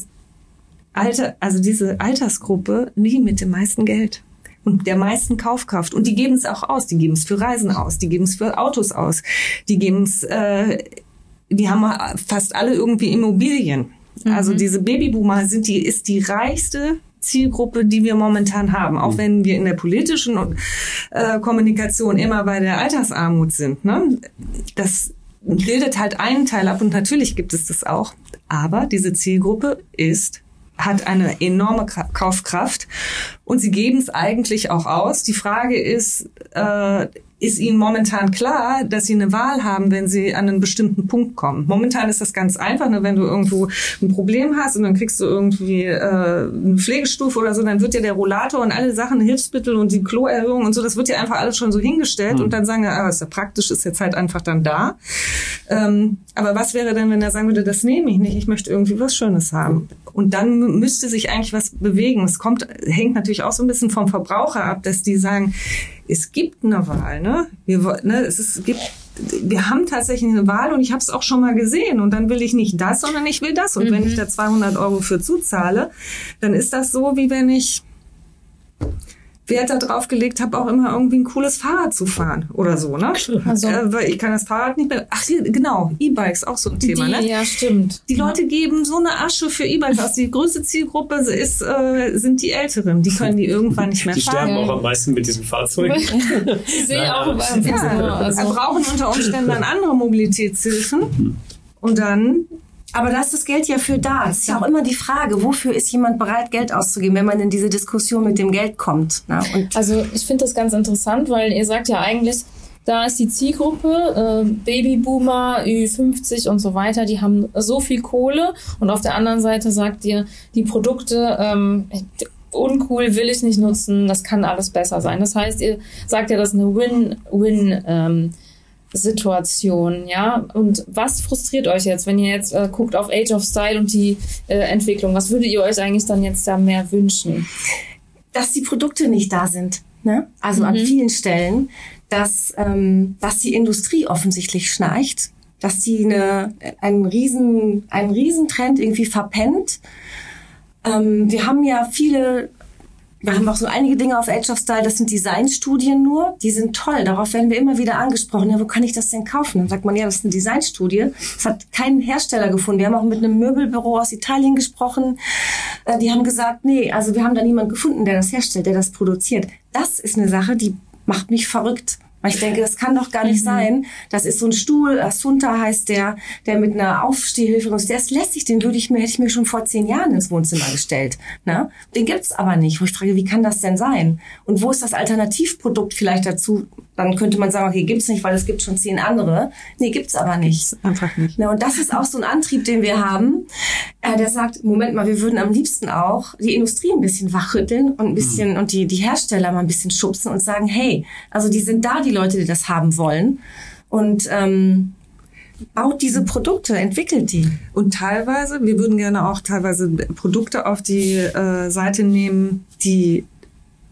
Alter, also diese Altersgruppe nie mit dem meisten Geld und der meisten Kaufkraft. Und die geben es auch aus. Die geben es für Reisen aus. Die geben es für Autos aus. Die geben es, äh, die haben fast alle irgendwie Immobilien. Mhm. Also diese Babyboomer sind die, ist die reichste Zielgruppe, die wir momentan haben, auch wenn wir in der politischen äh, Kommunikation immer bei der Altersarmut sind. Ne? Das bildet halt einen Teil ab und natürlich gibt es das auch. Aber diese Zielgruppe ist hat eine enorme Kaufkraft und sie geben es eigentlich auch aus. Die Frage ist, äh, ist ihnen momentan klar, dass sie eine Wahl haben, wenn sie an einen bestimmten Punkt kommen. Momentan ist das ganz einfach, ne? wenn du irgendwo ein Problem hast und dann kriegst du irgendwie äh, eine Pflegestufe oder so, dann wird ja der Rollator und alle Sachen, Hilfsmittel und die Kloerhöhung und so, das wird ja einfach alles schon so hingestellt mhm. und dann sagen, ah, ist ja praktisch, ist jetzt halt einfach dann da. Ähm, aber was wäre denn, wenn er sagen würde, das nehme ich nicht, ich möchte irgendwie was Schönes haben. Und dann müsste sich eigentlich was bewegen. Es kommt, hängt natürlich auch so ein bisschen vom Verbraucher ab, dass die sagen, es gibt eine Wahl, ne? Wir, ne es, ist, es gibt wir haben tatsächlich eine Wahl und ich habe es auch schon mal gesehen und dann will ich nicht das, sondern ich will das. Und mhm. wenn ich da 200 Euro für zuzahle, dann ist das so, wie wenn ich Wert darauf gelegt habe, auch immer irgendwie ein cooles Fahrrad zu fahren oder so, ne? Also, äh, weil ich kann das Fahrrad nicht mehr. Ach, genau, E-Bikes auch so ein Thema, die, ne? Ja, stimmt. Die Leute geben so eine Asche für E-Bikes aus. Die größte Zielgruppe ist, äh, sind die Älteren. Die können die irgendwann nicht mehr die fahren. Die sterben auch am meisten mit diesem Fahrzeug. ich sehe auch beim ja, also. brauchen unter Umständen dann andere Mobilitätshilfen. Und dann aber da ist das Geld ja für da. Es ist ja auch immer die Frage, wofür ist jemand bereit, Geld auszugeben, wenn man in diese Diskussion mit dem Geld kommt. Ne? also ich finde das ganz interessant, weil ihr sagt ja eigentlich, da ist die Zielgruppe, äh, Babyboomer, Ü50 und so weiter, die haben so viel Kohle. Und auf der anderen Seite sagt ihr, die Produkte, ähm, uncool, will ich nicht nutzen, das kann alles besser sein. Das heißt, ihr sagt ja, das ist eine Win-Win- ähm, Situation, ja? Und was frustriert euch jetzt, wenn ihr jetzt äh, guckt auf Age of Style und die äh, Entwicklung? Was würdet ihr euch eigentlich dann jetzt da mehr wünschen? Dass die Produkte nicht da sind, ne? Also mhm. an vielen Stellen, dass, ähm, dass die Industrie offensichtlich schnarcht, dass die eine, einen riesen, einen Riesentrend irgendwie verpennt. Ähm, wir haben ja viele wir haben auch so einige Dinge auf Age of Style, das sind Designstudien nur, die sind toll. Darauf werden wir immer wieder angesprochen. Ja, wo kann ich das denn kaufen? Dann sagt man, ja, das ist eine Designstudie. Es hat keinen Hersteller gefunden. Wir haben auch mit einem Möbelbüro aus Italien gesprochen. Äh, die haben gesagt, nee, also wir haben da niemanden gefunden, der das herstellt, der das produziert. Das ist eine Sache, die macht mich verrückt. Weil ich denke, das kann doch gar nicht mhm. sein. Das ist so ein Stuhl, Asunta heißt der, der mit einer Aufstehhilfe. Der ist lässig, den würde ich mir, hätte ich mir schon vor zehn Jahren ins Wohnzimmer gestellt. Ne? Den gibt's aber nicht. Wo ich frage, wie kann das denn sein? Und wo ist das Alternativprodukt vielleicht dazu? Dann könnte man sagen, okay, gibt's nicht, weil es gibt schon zehn andere. Nee, gibt's aber nicht. Gibt's einfach nicht. Ne? Und das ist auch so ein Antrieb, den wir haben. Äh, der sagt, Moment mal, wir würden am liebsten auch die Industrie ein bisschen wachrütteln und ein bisschen, mhm. und die, die Hersteller mal ein bisschen schubsen und sagen, hey, also die sind da, die Leute, die das haben wollen. Und ähm, baut diese Produkte, entwickelt die. Und teilweise, wir würden gerne auch teilweise Produkte auf die äh, Seite nehmen, die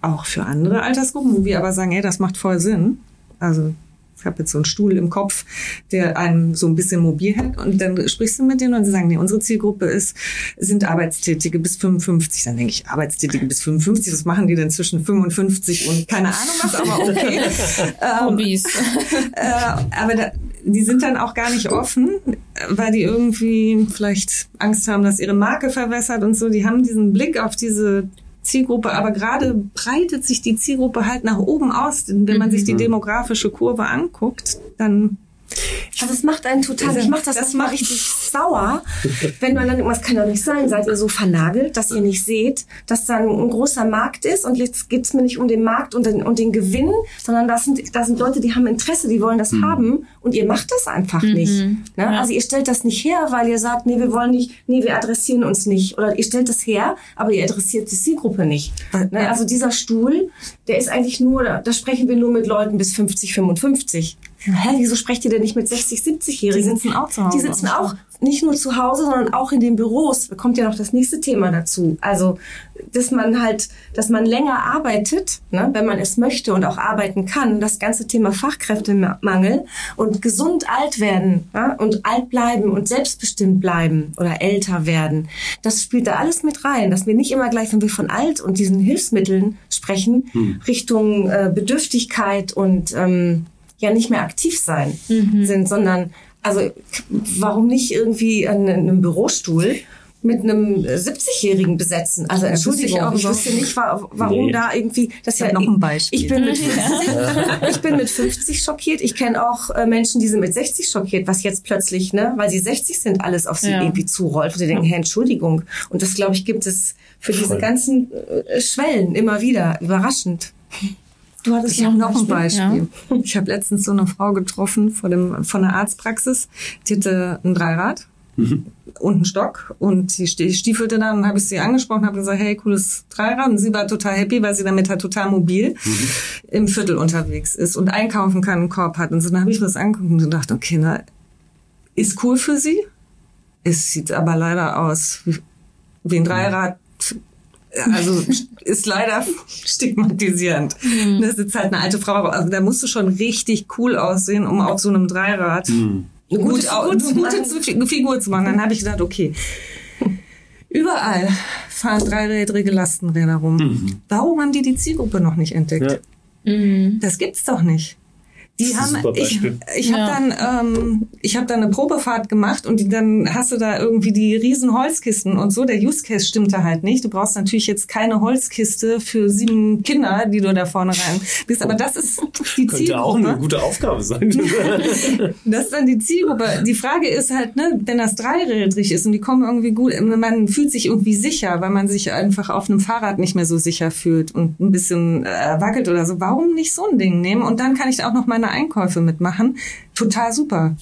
auch für andere Altersgruppen, wo wir aber sagen, ey, das macht voll Sinn. Also ich habe jetzt so einen Stuhl im Kopf, der einem so ein bisschen mobil hält und dann sprichst du mit denen und sie sagen, nee, unsere Zielgruppe ist, sind Arbeitstätige bis 55. Dann denke ich, Arbeitstätige bis 55, was machen die denn zwischen 55 und keine Ahnung was, aber okay. Ähm, Hobbys. äh, aber da, die sind dann auch gar nicht offen, weil die irgendwie vielleicht Angst haben, dass ihre Marke verwässert und so. Die haben diesen Blick auf diese Zielgruppe, aber gerade breitet sich die Zielgruppe halt nach oben aus. Wenn man sich die mhm. demografische Kurve anguckt, dann also es macht einen total, ich mache das, das macht richtig sauer, wenn man dann, das kann doch nicht sein, seid ihr so vernagelt, dass ihr nicht seht, dass da ein großer Markt ist und jetzt geht's mir nicht um den Markt und den, und den Gewinn, sondern das sind, das sind Leute, die haben Interesse, die wollen das mhm. haben und ihr macht das einfach mhm. nicht. Ne? Ja. Also ihr stellt das nicht her, weil ihr sagt, nee, wir wollen nicht, nee, wir adressieren uns nicht. Oder ihr stellt das her, aber ihr adressiert die Zielgruppe nicht. Ne? Also dieser Stuhl, der ist eigentlich nur, da sprechen wir nur mit Leuten bis 50, 55. Hä, wieso sprecht ihr denn nicht mit 60, 70-Jährigen? Die sitzen auch zu Hause. Die sitzen auch nicht nur zu Hause, sondern auch in den Büros. Da kommt ja noch das nächste Thema dazu. Also, dass man halt, dass man länger arbeitet, ne, wenn man es möchte und auch arbeiten kann. Das ganze Thema Fachkräftemangel und gesund alt werden ja, und alt bleiben und selbstbestimmt bleiben oder älter werden. Das spielt da alles mit rein, dass wir nicht immer gleich, wenn wir von alt und diesen Hilfsmitteln sprechen, hm. Richtung äh, Bedürftigkeit und ähm, ja nicht mehr aktiv sein mhm. sind, sondern also warum nicht irgendwie an einem Bürostuhl mit einem 70-Jährigen besetzen. Also Entschuldigung, ich, auch ich wüsste nicht, warum nee. da irgendwie das ist ja noch ein Beispiel. Ich bin mit 50, ich bin mit 50 schockiert. Ich kenne auch äh, Menschen, die sind mit 60 schockiert, was jetzt plötzlich, ne, weil sie 60 sind, alles auf sie ja. irgendwie zurollt, wo sie denken, hey, Entschuldigung. Und das glaube ich gibt es für diese ganzen äh, Schwellen immer wieder überraschend. Du hattest ich noch, noch ein Beispiel. Ja. Ich habe letztens so eine Frau getroffen vor dem, von der Arztpraxis. Die hatte ein Dreirad mhm. und einen Stock und sie stiefelte dann und habe ich sie angesprochen, habe gesagt, hey, cooles Dreirad. Und sie war total happy, weil sie damit halt total mobil mhm. im Viertel unterwegs ist und einkaufen kann, einen Korb hat. Und so dann habe ich mir das angeguckt und gedacht, okay, na, ist cool für sie. Es sieht aber leider aus wie, wie ein Dreirad also ist leider stigmatisierend. Mhm. Das ist halt eine alte Frau, also da musst du schon richtig cool aussehen, um auf so einem Dreirad mhm. eine gute, gut, gute, gute Figur zu machen. Dann habe ich gedacht, okay, überall fahren dreirädrige Lastenräder rum. Mhm. Warum haben die die Zielgruppe noch nicht entdeckt? Ja. Mhm. Das gibt's doch nicht. Die haben, ich, ich habe ja. dann, ähm, ich habe dann eine Probefahrt gemacht und die, dann hast du da irgendwie die riesen Holzkisten und so. Der Use Case stimmte halt nicht. Du brauchst natürlich jetzt keine Holzkiste für sieben Kinder, die du da vorne rein bist. Aber das ist die Könnte Zielgruppe. Könnte auch eine gute Aufgabe sein. das ist dann die Zielgruppe. Die Frage ist halt, ne, wenn das dreirädrig ist und die kommen irgendwie gut, man fühlt sich irgendwie sicher, weil man sich einfach auf einem Fahrrad nicht mehr so sicher fühlt und ein bisschen äh, wackelt oder so. Warum nicht so ein Ding nehmen? Und dann kann ich auch noch meine Einkäufe mitmachen. Total super.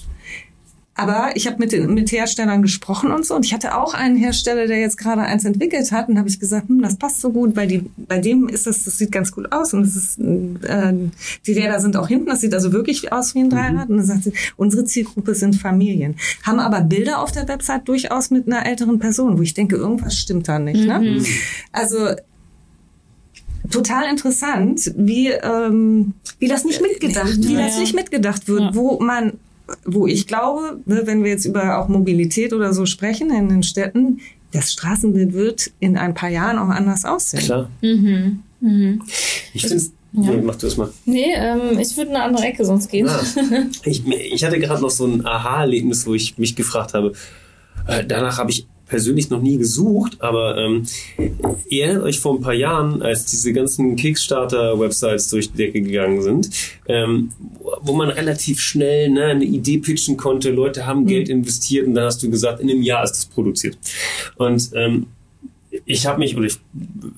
Aber ich habe mit, den, mit Herstellern gesprochen und so. Und ich hatte auch einen Hersteller, der jetzt gerade eins entwickelt hat. Und habe ich gesagt, hm, das passt so gut, weil die, bei dem ist das, das sieht ganz gut aus. Und es ist, äh, die Räder sind auch hinten. Das sieht also wirklich aus wie ein Dreirad. Mhm. Und dann sagt sie, unsere Zielgruppe sind Familien. Haben aber Bilder auf der Website durchaus mit einer älteren Person, wo ich denke, irgendwas stimmt da nicht. Ne? Mhm. Also total interessant, wie ähm, wie das nicht mitgedacht, wie ja. das nicht mitgedacht wird, ja. wo man wo ich glaube, ne, wenn wir jetzt über auch Mobilität oder so sprechen in den Städten, das Straßenbild wird in ein paar Jahren auch anders aussehen. Klar. Mhm. Mhm. Ich finde ja. Nee, mach du es mal. Nee, ähm, ich würde in eine andere Ecke sonst gehen. Ah. Ich, ich hatte gerade noch so ein Aha-Erlebnis, wo ich mich gefragt habe. Äh, danach habe ich persönlich noch nie gesucht, aber ähm, ihr erinnert euch vor ein paar Jahren, als diese ganzen Kickstarter-Websites durch die Decke gegangen sind, ähm, wo man relativ schnell ne, eine Idee pitchen konnte, Leute haben mhm. Geld investiert und dann hast du gesagt, in einem Jahr ist das produziert. Und ähm, ich habe mich oder ich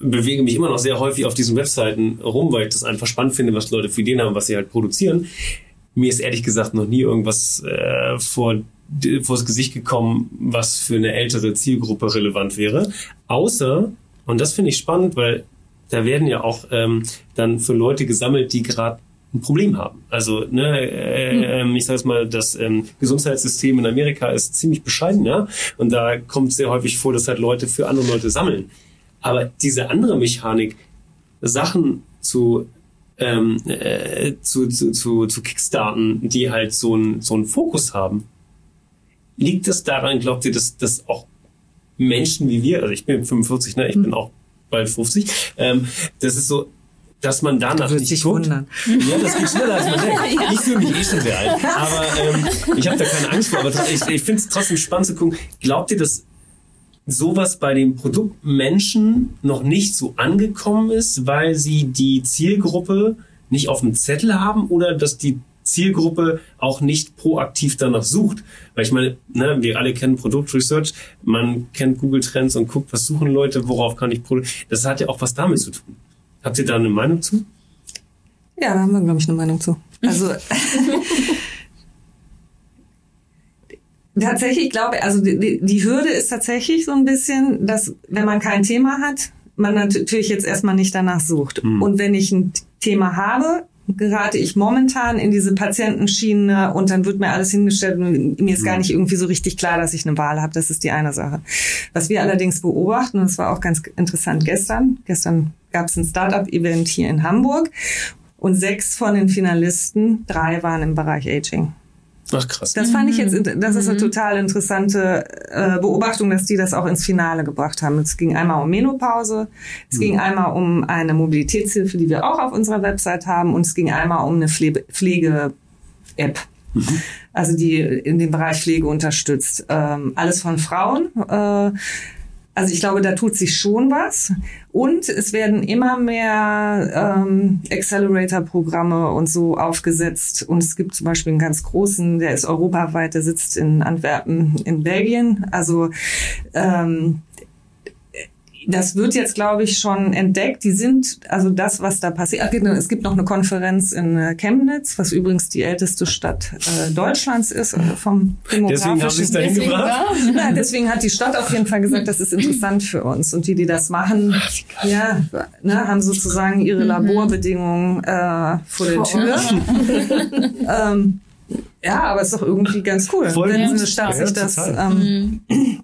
bewege mich immer noch sehr häufig auf diesen Webseiten rum, weil ich das einfach spannend finde, was Leute für Ideen haben, was sie halt produzieren. Mir ist ehrlich gesagt noch nie irgendwas äh, vor vors Gesicht gekommen, was für eine ältere Zielgruppe relevant wäre. Außer, und das finde ich spannend, weil da werden ja auch ähm, dann für Leute gesammelt, die gerade ein Problem haben. Also, ne, äh, äh, ich sage mal, das ähm, Gesundheitssystem in Amerika ist ziemlich bescheiden, ja, und da kommt sehr häufig vor, dass halt Leute für andere Leute sammeln. Aber diese andere Mechanik, Sachen zu ähm, äh, zu, zu, zu, zu Kickstarten, die halt so einen so einen Fokus haben, Liegt es daran, glaubt ihr, dass, dass auch Menschen wie wir, also ich bin 45, ne, ich hm. bin auch bald 50, ähm, das ist so, dass man danach nicht sich guckt. Wundern. Ja, das geht schneller als man denkt. ja. Ich fühle mich eh schon sehr alt. Aber ähm, ich habe da keine Angst vor. Aber ich, ich finde es trotzdem spannend zu gucken. Glaubt ihr, dass sowas bei den Produktmenschen noch nicht so angekommen ist, weil sie die Zielgruppe nicht auf dem Zettel haben oder dass die Zielgruppe auch nicht proaktiv danach sucht. Weil ich meine, ne, wir alle kennen Produktresearch, man kennt Google Trends und guckt, was suchen Leute, worauf kann ich Produkt. Das hat ja auch was damit zu tun. Habt ihr da eine Meinung zu? Ja, da haben wir, glaube ich, eine Meinung zu. Also tatsächlich glaube ich, also die, die Hürde ist tatsächlich so ein bisschen, dass wenn man kein Thema hat, man natürlich jetzt erstmal nicht danach sucht. Mhm. Und wenn ich ein Thema habe, gerate ich momentan in diese Patientenschiene und dann wird mir alles hingestellt und mir ist gar nicht irgendwie so richtig klar, dass ich eine Wahl habe. Das ist die eine Sache. Was wir allerdings beobachten, und das war auch ganz interessant gestern, gestern gab es ein Startup-Event hier in Hamburg und sechs von den Finalisten, drei waren im Bereich Aging. Ach krass. Das fand ich jetzt, das ist eine mhm. total interessante äh, Beobachtung, dass die das auch ins Finale gebracht haben. Es ging einmal um Menopause, es mhm. ging einmal um eine Mobilitätshilfe, die wir auch auf unserer Website haben, und es ging einmal um eine Pflege-App. Mhm. Also die in dem Bereich Pflege unterstützt. Ähm, alles von Frauen. Äh, also ich glaube, da tut sich schon was. Und es werden immer mehr ähm, Accelerator-Programme und so aufgesetzt. Und es gibt zum Beispiel einen ganz großen, der ist europaweit, der sitzt in Antwerpen in Belgien. Also ähm, das wird jetzt, glaube ich, schon entdeckt. Die sind, also das, was da passiert. Es gibt noch eine Konferenz in äh, Chemnitz, was übrigens die älteste Stadt äh, Deutschlands ist, äh, vom Deswegen haben sie es dahin gebracht? Ja, deswegen hat die Stadt auf jeden Fall gesagt, das ist interessant für uns. Und die, die das machen, ja, ne, haben sozusagen ihre mhm. Laborbedingungen äh, vor der Tür. ähm, ja, aber ist doch irgendwie ganz cool, Voll wenn gut. eine Stadt sich das ähm, mhm.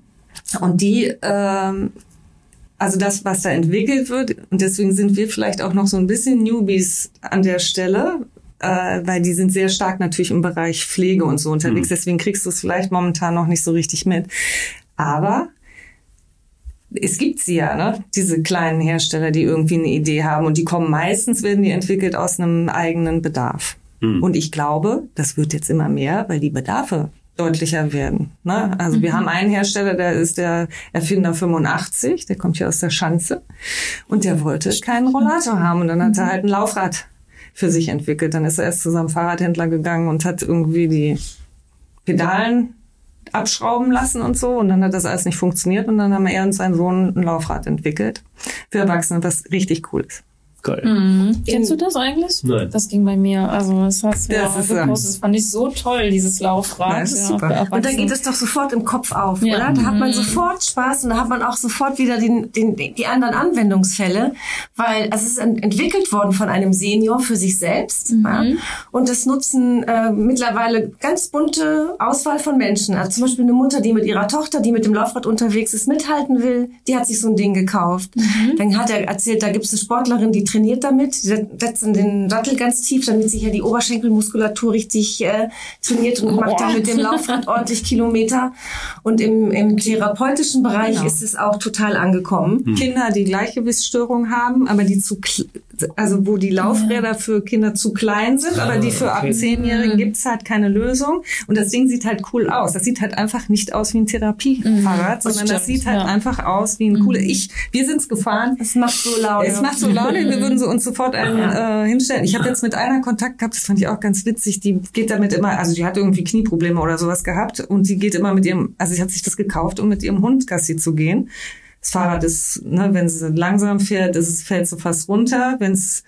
und die ähm, also das, was da entwickelt wird. Und deswegen sind wir vielleicht auch noch so ein bisschen Newbies an der Stelle, äh, weil die sind sehr stark natürlich im Bereich Pflege und so unterwegs. Mhm. Deswegen kriegst du es vielleicht momentan noch nicht so richtig mit. Aber es gibt sie ja, ne? diese kleinen Hersteller, die irgendwie eine Idee haben und die kommen meistens, werden die entwickelt aus einem eigenen Bedarf. Mhm. Und ich glaube, das wird jetzt immer mehr, weil die Bedarfe deutlicher werden. Ne? Also mhm. wir haben einen Hersteller, der ist der Erfinder 85, der kommt hier aus der Schanze und der wollte keinen Rollator haben und dann hat er halt ein Laufrad für sich entwickelt. Dann ist er erst zu seinem Fahrradhändler gegangen und hat irgendwie die Pedalen abschrauben lassen und so und dann hat das alles nicht funktioniert und dann haben er und sein Sohn ein Laufrad entwickelt für Erwachsene, was richtig cool ist. Geil. Mhm. Kennst du das eigentlich? Nein. Das ging bei mir. Also das hast du Das ja ist. Das fand ich so toll, dieses Laufrad. Ja, das ist ja, super. Und da Erwachsene. geht es doch sofort im Kopf auf, Ja. oder? Da hat man Mhm. sofort Spaß und da hat man auch sofort wieder den, den, die anderen Anwendungsfälle, weil also es ist ent- entwickelt worden von einem Senior für sich selbst. Ja? Und das nutzen äh, mittlerweile ganz bunte Auswahl von Menschen. Also zum Beispiel eine Mutter, die mit ihrer Tochter, die mit dem Laufrad unterwegs ist, mithalten will, die hat sich so ein Ding gekauft. Dann hat er erzählt, da gibt es eine Sportlerin, die trainiert damit, dann den Sattel ganz tief, damit sich ja die Oberschenkelmuskulatur richtig äh, trainiert und macht dann mit dem Laufrad ordentlich Kilometer. Und im, im therapeutischen Bereich Genau. ist es auch total angekommen. Kinder, die Gleichgewichtsstörungen haben, aber die zu, also wo die Laufräder für Kinder zu klein sind, aber die für ab okay. Zehnjährigen gibt's halt keine Lösung. Und das Ding sieht halt cool aus. Das sieht halt einfach nicht aus wie ein Therapiefahrrad, sondern das stimmt, sieht halt ja. einfach aus wie ein cooler. Ich, wir sind's gefahren. Es macht so Laune. Es macht so Laune, wir würden so uns sofort einen äh, hinstellen. Ich habe jetzt mit einer Kontakt gehabt, das fand ich auch ganz witzig. Die geht damit immer, also die hat irgendwie Knieprobleme oder sowas gehabt und die geht immer mit ihrem, also sie hat sich das gekauft, um mit ihrem Hund Gassi zu gehen. Das Fahrrad ist, ne, wenn sie langsam fährt, ist es, fällt sie fast runter. Wenn es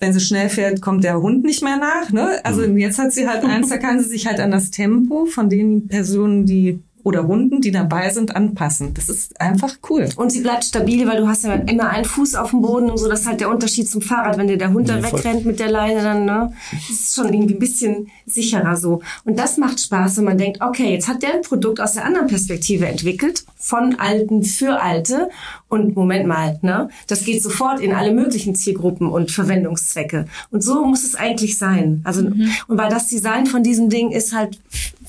wenn sie schnell fährt, kommt der Hund nicht mehr nach. Ne? Also jetzt hat sie halt eins, da kann sie sich halt an das Tempo von den Personen, die oder Hunden, die dabei sind, anpassen. Das ist einfach cool. Und sie bleibt stabil, weil du hast ja immer einen Fuß auf dem Boden und so. Das ist halt der Unterschied zum Fahrrad. Wenn dir der Hund da voll. wegrennt mit der Leine, dann ne, das ist schon irgendwie ein bisschen sicherer so. Und das macht Spaß, wenn man denkt, okay, jetzt hat der ein Produkt aus der anderen Perspektive entwickelt, von Alten für Alte. Und Moment mal, ne, das geht sofort in alle möglichen Zielgruppen und Verwendungszwecke. Und so muss es eigentlich sein. Also und weil das Design von diesem Ding ist halt,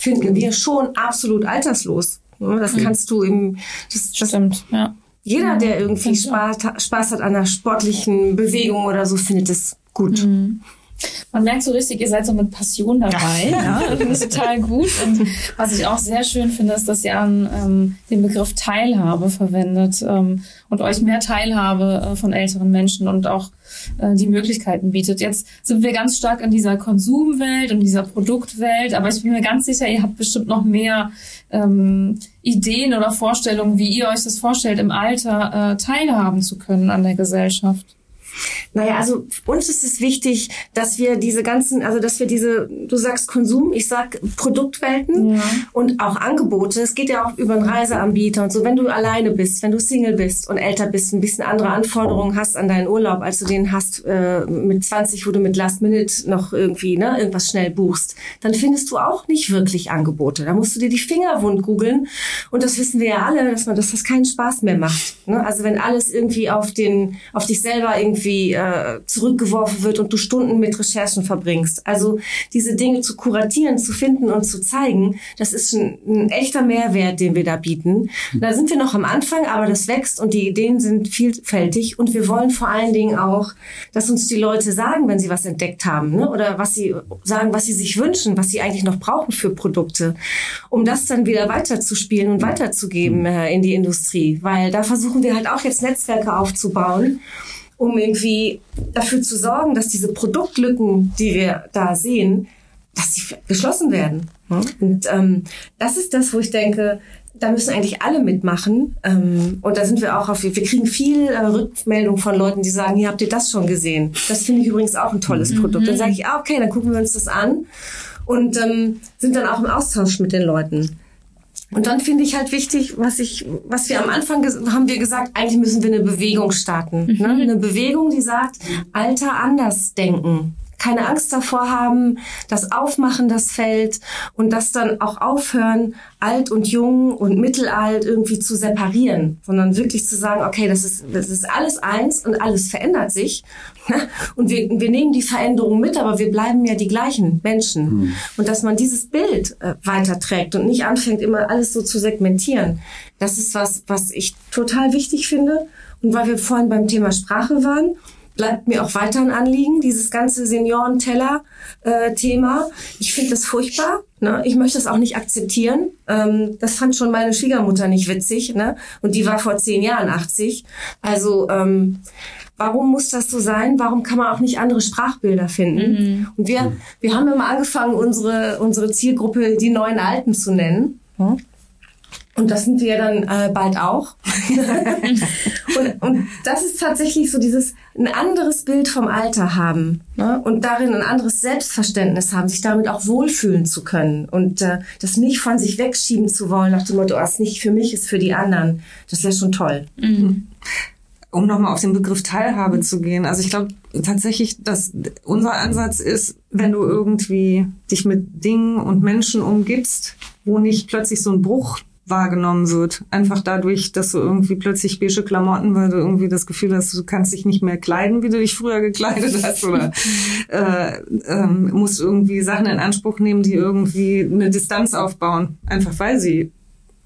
finden wir schon absolut alterslos. Das kannst du im, das, das Stimmt, ja. jeder, der irgendwie Spaß, Spaß hat an einer sportlichen Bewegung oder so, findet es gut. Man merkt so richtig, ihr seid so mit Passion dabei. Ja, das ich total gut. Und was ich auch sehr schön finde, ist, dass ihr an ähm, den Begriff Teilhabe verwendet ähm, und euch mehr Teilhabe äh, von älteren Menschen und auch äh, die Möglichkeiten bietet. Jetzt sind wir ganz stark in dieser Konsumwelt und dieser Produktwelt, aber ich bin mir ganz sicher, ihr habt bestimmt noch mehr ähm, Ideen oder Vorstellungen, wie ihr euch das vorstellt, im Alter äh, teilhaben zu können an der Gesellschaft. Naja, also uns ist es wichtig, dass wir diese ganzen, also dass wir diese, du sagst Konsum, ich sag Produktwelten ja. und auch Angebote. Es geht ja auch über einen Reiseanbieter und so. Wenn du alleine bist, wenn du Single bist und älter bist, ein bisschen andere Anforderungen hast an deinen Urlaub, als du den hast äh, mit 20, wo du mit Last Minute noch irgendwie ne, irgendwas schnell buchst, dann findest du auch nicht wirklich Angebote. Da musst du dir die Finger wund googeln und das wissen wir ja alle, dass man, dass das keinen Spaß mehr macht. Ne? Also wenn alles irgendwie auf den, auf dich selber irgendwie äh, zurückgeworfen wird und du Stunden mit Recherchen verbringst. Also diese Dinge zu kuratieren, zu finden und zu zeigen, das ist ein, ein echter Mehrwert, den wir da bieten. Da sind wir noch am Anfang, aber das wächst und die Ideen sind vielfältig und wir wollen vor allen Dingen auch, dass uns die Leute sagen, wenn sie was entdeckt haben ne? oder was sie sagen, was sie sich wünschen, was sie eigentlich noch brauchen für Produkte, um das dann wieder weiterzuspielen und weiterzugeben äh, in die Industrie, weil da versuchen wir halt auch jetzt Netzwerke aufzubauen um irgendwie dafür zu sorgen, dass diese Produktlücken, die wir da sehen, dass sie geschlossen werden. Und ähm, das ist das, wo ich denke, da müssen eigentlich alle mitmachen. Ähm, und da sind wir auch auf, wir kriegen viel äh, Rückmeldung von Leuten, die sagen, hier habt ihr das schon gesehen. Das finde ich übrigens auch ein tolles mhm. Produkt. Dann sage ich, ah, okay, dann gucken wir uns das an und ähm, sind dann auch im Austausch mit den Leuten. Und dann finde ich halt wichtig, was ich, was wir am Anfang haben wir gesagt, eigentlich müssen wir eine Bewegung starten. Ne? Mhm. Eine Bewegung, die sagt, Alter anders denken keine Angst davor haben, das aufmachen, das Feld und das dann auch aufhören, alt und jung und mittelalt irgendwie zu separieren, sondern wirklich zu sagen, okay, das ist, das ist alles eins und alles verändert sich und wir, wir nehmen die Veränderung mit, aber wir bleiben ja die gleichen Menschen mhm. und dass man dieses Bild äh, weiterträgt und nicht anfängt, immer alles so zu segmentieren, das ist was, was ich total wichtig finde und weil wir vorhin beim Thema Sprache waren, bleibt mir auch weiter ein Anliegen, dieses ganze Seniorenteller-Thema. Äh, ich finde das furchtbar. Ne? Ich möchte das auch nicht akzeptieren. Ähm, das fand schon meine Schwiegermutter nicht witzig. Ne? Und die war vor zehn Jahren 80. Also ähm, warum muss das so sein? Warum kann man auch nicht andere Sprachbilder finden? Mhm. Und wir, wir haben immer angefangen, unsere, unsere Zielgruppe die neuen Alten zu nennen. Hm? Und das sind wir dann äh, bald auch. und, und das ist tatsächlich so dieses ein anderes Bild vom Alter haben ne? und darin ein anderes Selbstverständnis haben, sich damit auch wohlfühlen zu können und äh, das nicht von sich wegschieben zu wollen nach dem Motto, was nicht für mich ist, für die anderen. Das wäre schon toll. Mhm. Um nochmal auf den Begriff Teilhabe zu gehen. Also ich glaube tatsächlich, dass unser Ansatz ist, wenn du irgendwie dich mit Dingen und Menschen umgibst, wo nicht plötzlich so ein Bruch wahrgenommen wird. Einfach dadurch, dass du irgendwie plötzlich beige Klamotten, weil du irgendwie das Gefühl hast, du kannst dich nicht mehr kleiden, wie du dich früher gekleidet hast oder äh, ähm, musst irgendwie Sachen in Anspruch nehmen, die irgendwie eine Distanz aufbauen, einfach weil sie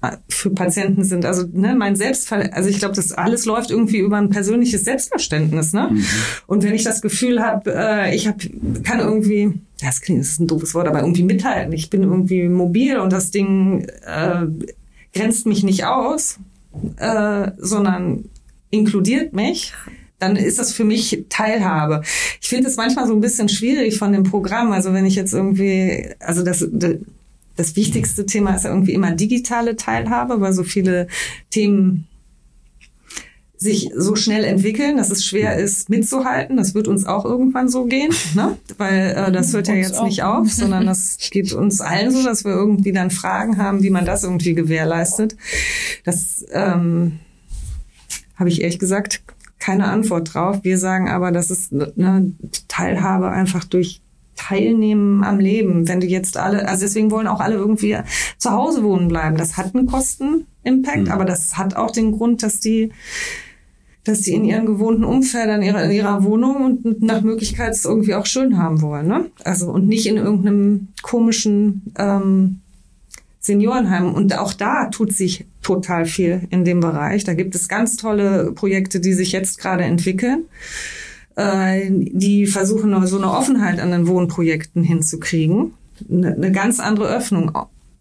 äh, für Patienten sind. Also ne, mein Selbstver also ich glaube, das alles läuft irgendwie über ein persönliches Selbstverständnis. Ne? Mhm. Und wenn ich das Gefühl habe, äh, ich hab, kann irgendwie, das klingt, das ist ein doofes Wort, aber irgendwie mithalten. Ich bin irgendwie mobil und das Ding äh, grenzt mich nicht aus, äh, sondern inkludiert mich, dann ist das für mich Teilhabe. Ich finde es manchmal so ein bisschen schwierig von dem Programm. Also wenn ich jetzt irgendwie, also das, das wichtigste Thema ist ja irgendwie immer digitale Teilhabe, weil so viele Themen sich so schnell entwickeln, dass es schwer ist mitzuhalten. Das wird uns auch irgendwann so gehen, ne? weil äh, das hört ja jetzt nicht auf, sondern das geht uns allen so, dass wir irgendwie dann Fragen haben, wie man das irgendwie gewährleistet. Das ähm, habe ich ehrlich gesagt keine Antwort drauf. Wir sagen aber, das ist eine Teilhabe einfach durch Teilnehmen am Leben. Wenn du jetzt alle, also deswegen wollen auch alle irgendwie zu Hause wohnen bleiben. Das hat einen Kosten-Impact, mhm. aber das hat auch den Grund, dass die dass sie in ihren gewohnten Umfeld, in ihrer, in ihrer Wohnung und nach Möglichkeit es irgendwie auch schön haben wollen. Ne? Also und nicht in irgendeinem komischen ähm, Seniorenheim. Und auch da tut sich total viel in dem Bereich. Da gibt es ganz tolle Projekte, die sich jetzt gerade entwickeln. äh, die versuchen so eine Offenheit an den Wohnprojekten hinzukriegen. Eine ganz andere Öffnung.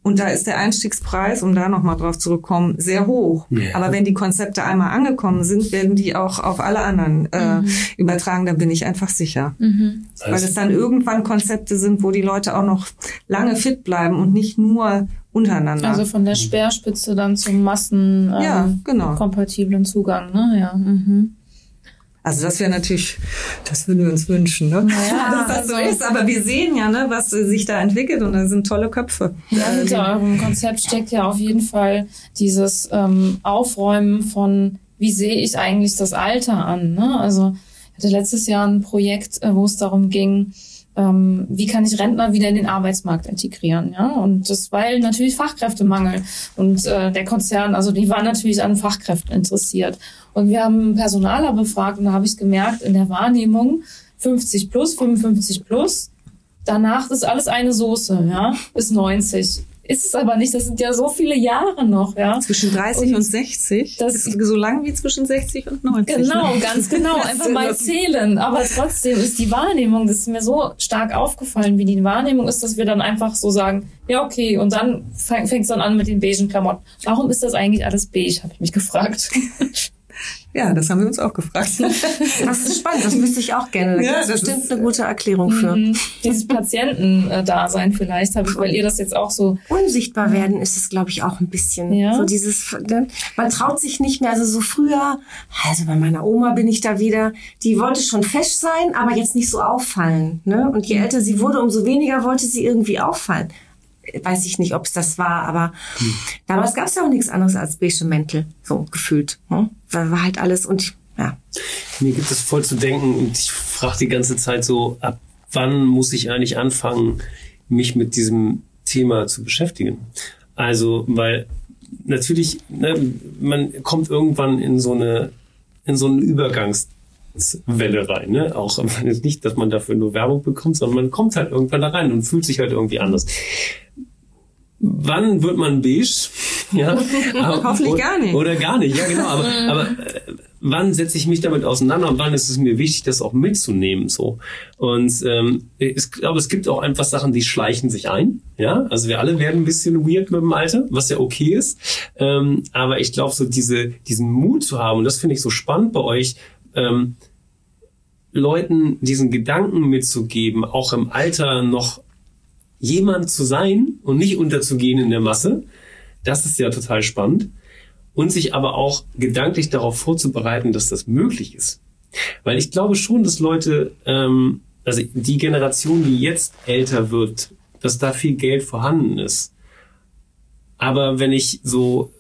Und da ist der Einstiegspreis, um da nochmal drauf zurückkommen, sehr hoch. Ja. Aber wenn die Konzepte einmal angekommen sind, werden die auch auf alle anderen äh, mhm. übertragen, da bin ich einfach sicher. Mhm. Weil es dann irgendwann Konzepte sind, wo die Leute auch noch lange fit bleiben und nicht nur untereinander. Also von der Speerspitze dann zum Massen ähm, ja, genau. kompatiblen Zugang, ne? Ja. Mhm. Also das wäre natürlich, das würden wir uns wünschen, ne? Naja, dass das so ist. Aber wir sehen ja, ne, was sich da entwickelt und da sind tolle Köpfe. Ja, hinter eurem Konzept steckt ja auf jeden Fall dieses ähm, Aufräumen von, wie sehe ich eigentlich das Alter an? Ne? Also ich hatte letztes Jahr ein Projekt, äh, wo es darum ging, ähm, wie kann ich Rentner wieder in den Arbeitsmarkt integrieren, ja? Und das weil natürlich Fachkräftemangel und äh, der Konzern, also die waren natürlich an Fachkräften interessiert. Und wir haben Personaler befragt und da habe ich gemerkt, in der Wahrnehmung 50 plus, 55 plus, danach ist alles eine Soße, ja, bis 90 ist es aber nicht. Das sind ja so viele Jahre noch, ja. Zwischen 30 und, und 60? Das ist so lang wie zwischen 60 und 90. Genau, ne? ganz genau. Einfach mal zählen. Aber trotzdem ist die Wahrnehmung, das ist mir so stark aufgefallen, wie die Wahrnehmung ist, dass wir dann einfach so sagen, ja, okay, und dann fängt es dann an mit den beigen Klamotten. Warum ist das eigentlich alles beige, habe ich mich gefragt. Ja, das haben wir uns auch gefragt. Das ist spannend, das wüsste ich auch gerne. Da ja, das ist bestimmt ist, eine gute Erklärung für. Mhm. Dieses Patientendasein vielleicht, habe ich, weil ihr das jetzt auch so. Unsichtbar werden ist es, glaube ich, auch ein bisschen. Ja. So dieses, ne, man traut sich nicht mehr, also so früher, also bei meiner Oma bin ich da wieder, die wollte schon fesch sein, aber jetzt nicht so auffallen. Ne? Und je älter sie wurde, umso weniger wollte sie irgendwie auffallen weiß ich nicht, ob es das war, aber hm. damals gab es ja auch nichts anderes als beige Mäntel, so gefühlt. Ne? War, war halt alles und ja. Mir gibt es voll zu denken und ich frage die ganze Zeit so, ab wann muss ich eigentlich anfangen, mich mit diesem Thema zu beschäftigen? Also, weil natürlich, ne, man kommt irgendwann in so eine, in so einen Übergangs Welle rein. Ne? Auch nicht, dass man dafür nur Werbung bekommt, sondern man kommt halt irgendwann da rein und fühlt sich halt irgendwie anders. Wann wird man beige? Ja, aber, Hoffentlich gar nicht. Oder gar nicht, ja genau. Aber, aber äh, wann setze ich mich damit auseinander und wann ist es mir wichtig, das auch mitzunehmen so? Und ähm, ich glaube, es gibt auch einfach Sachen, die schleichen sich ein. Ja, also wir alle werden ein bisschen weird mit dem Alter, was ja okay ist. Ähm, aber ich glaube, so diese diesen Mut zu haben und das finde ich so spannend bei euch. Ähm, Leuten diesen Gedanken mitzugeben, auch im Alter noch jemand zu sein und nicht unterzugehen in der Masse. Das ist ja total spannend. Und sich aber auch gedanklich darauf vorzubereiten, dass das möglich ist. Weil ich glaube schon, dass Leute, ähm, also die Generation, die jetzt älter wird, dass da viel Geld vorhanden ist. Aber wenn ich so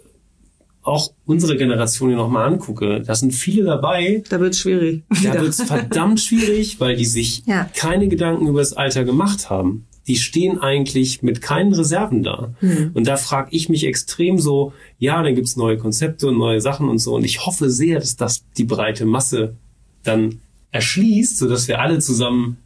auch unsere Generation hier nochmal angucke, da sind viele dabei. Da wird schwierig. Da wird es verdammt schwierig, weil die sich ja. keine Gedanken über das Alter gemacht haben die stehen eigentlich mit keinen Reserven da. Mhm. Und da frage ich mich extrem so, ja, dann gibt's neue Konzepte und neue Sachen und so. Und ich hoffe sehr, dass das die breite Masse dann erschließt, so dass wir alle zusammen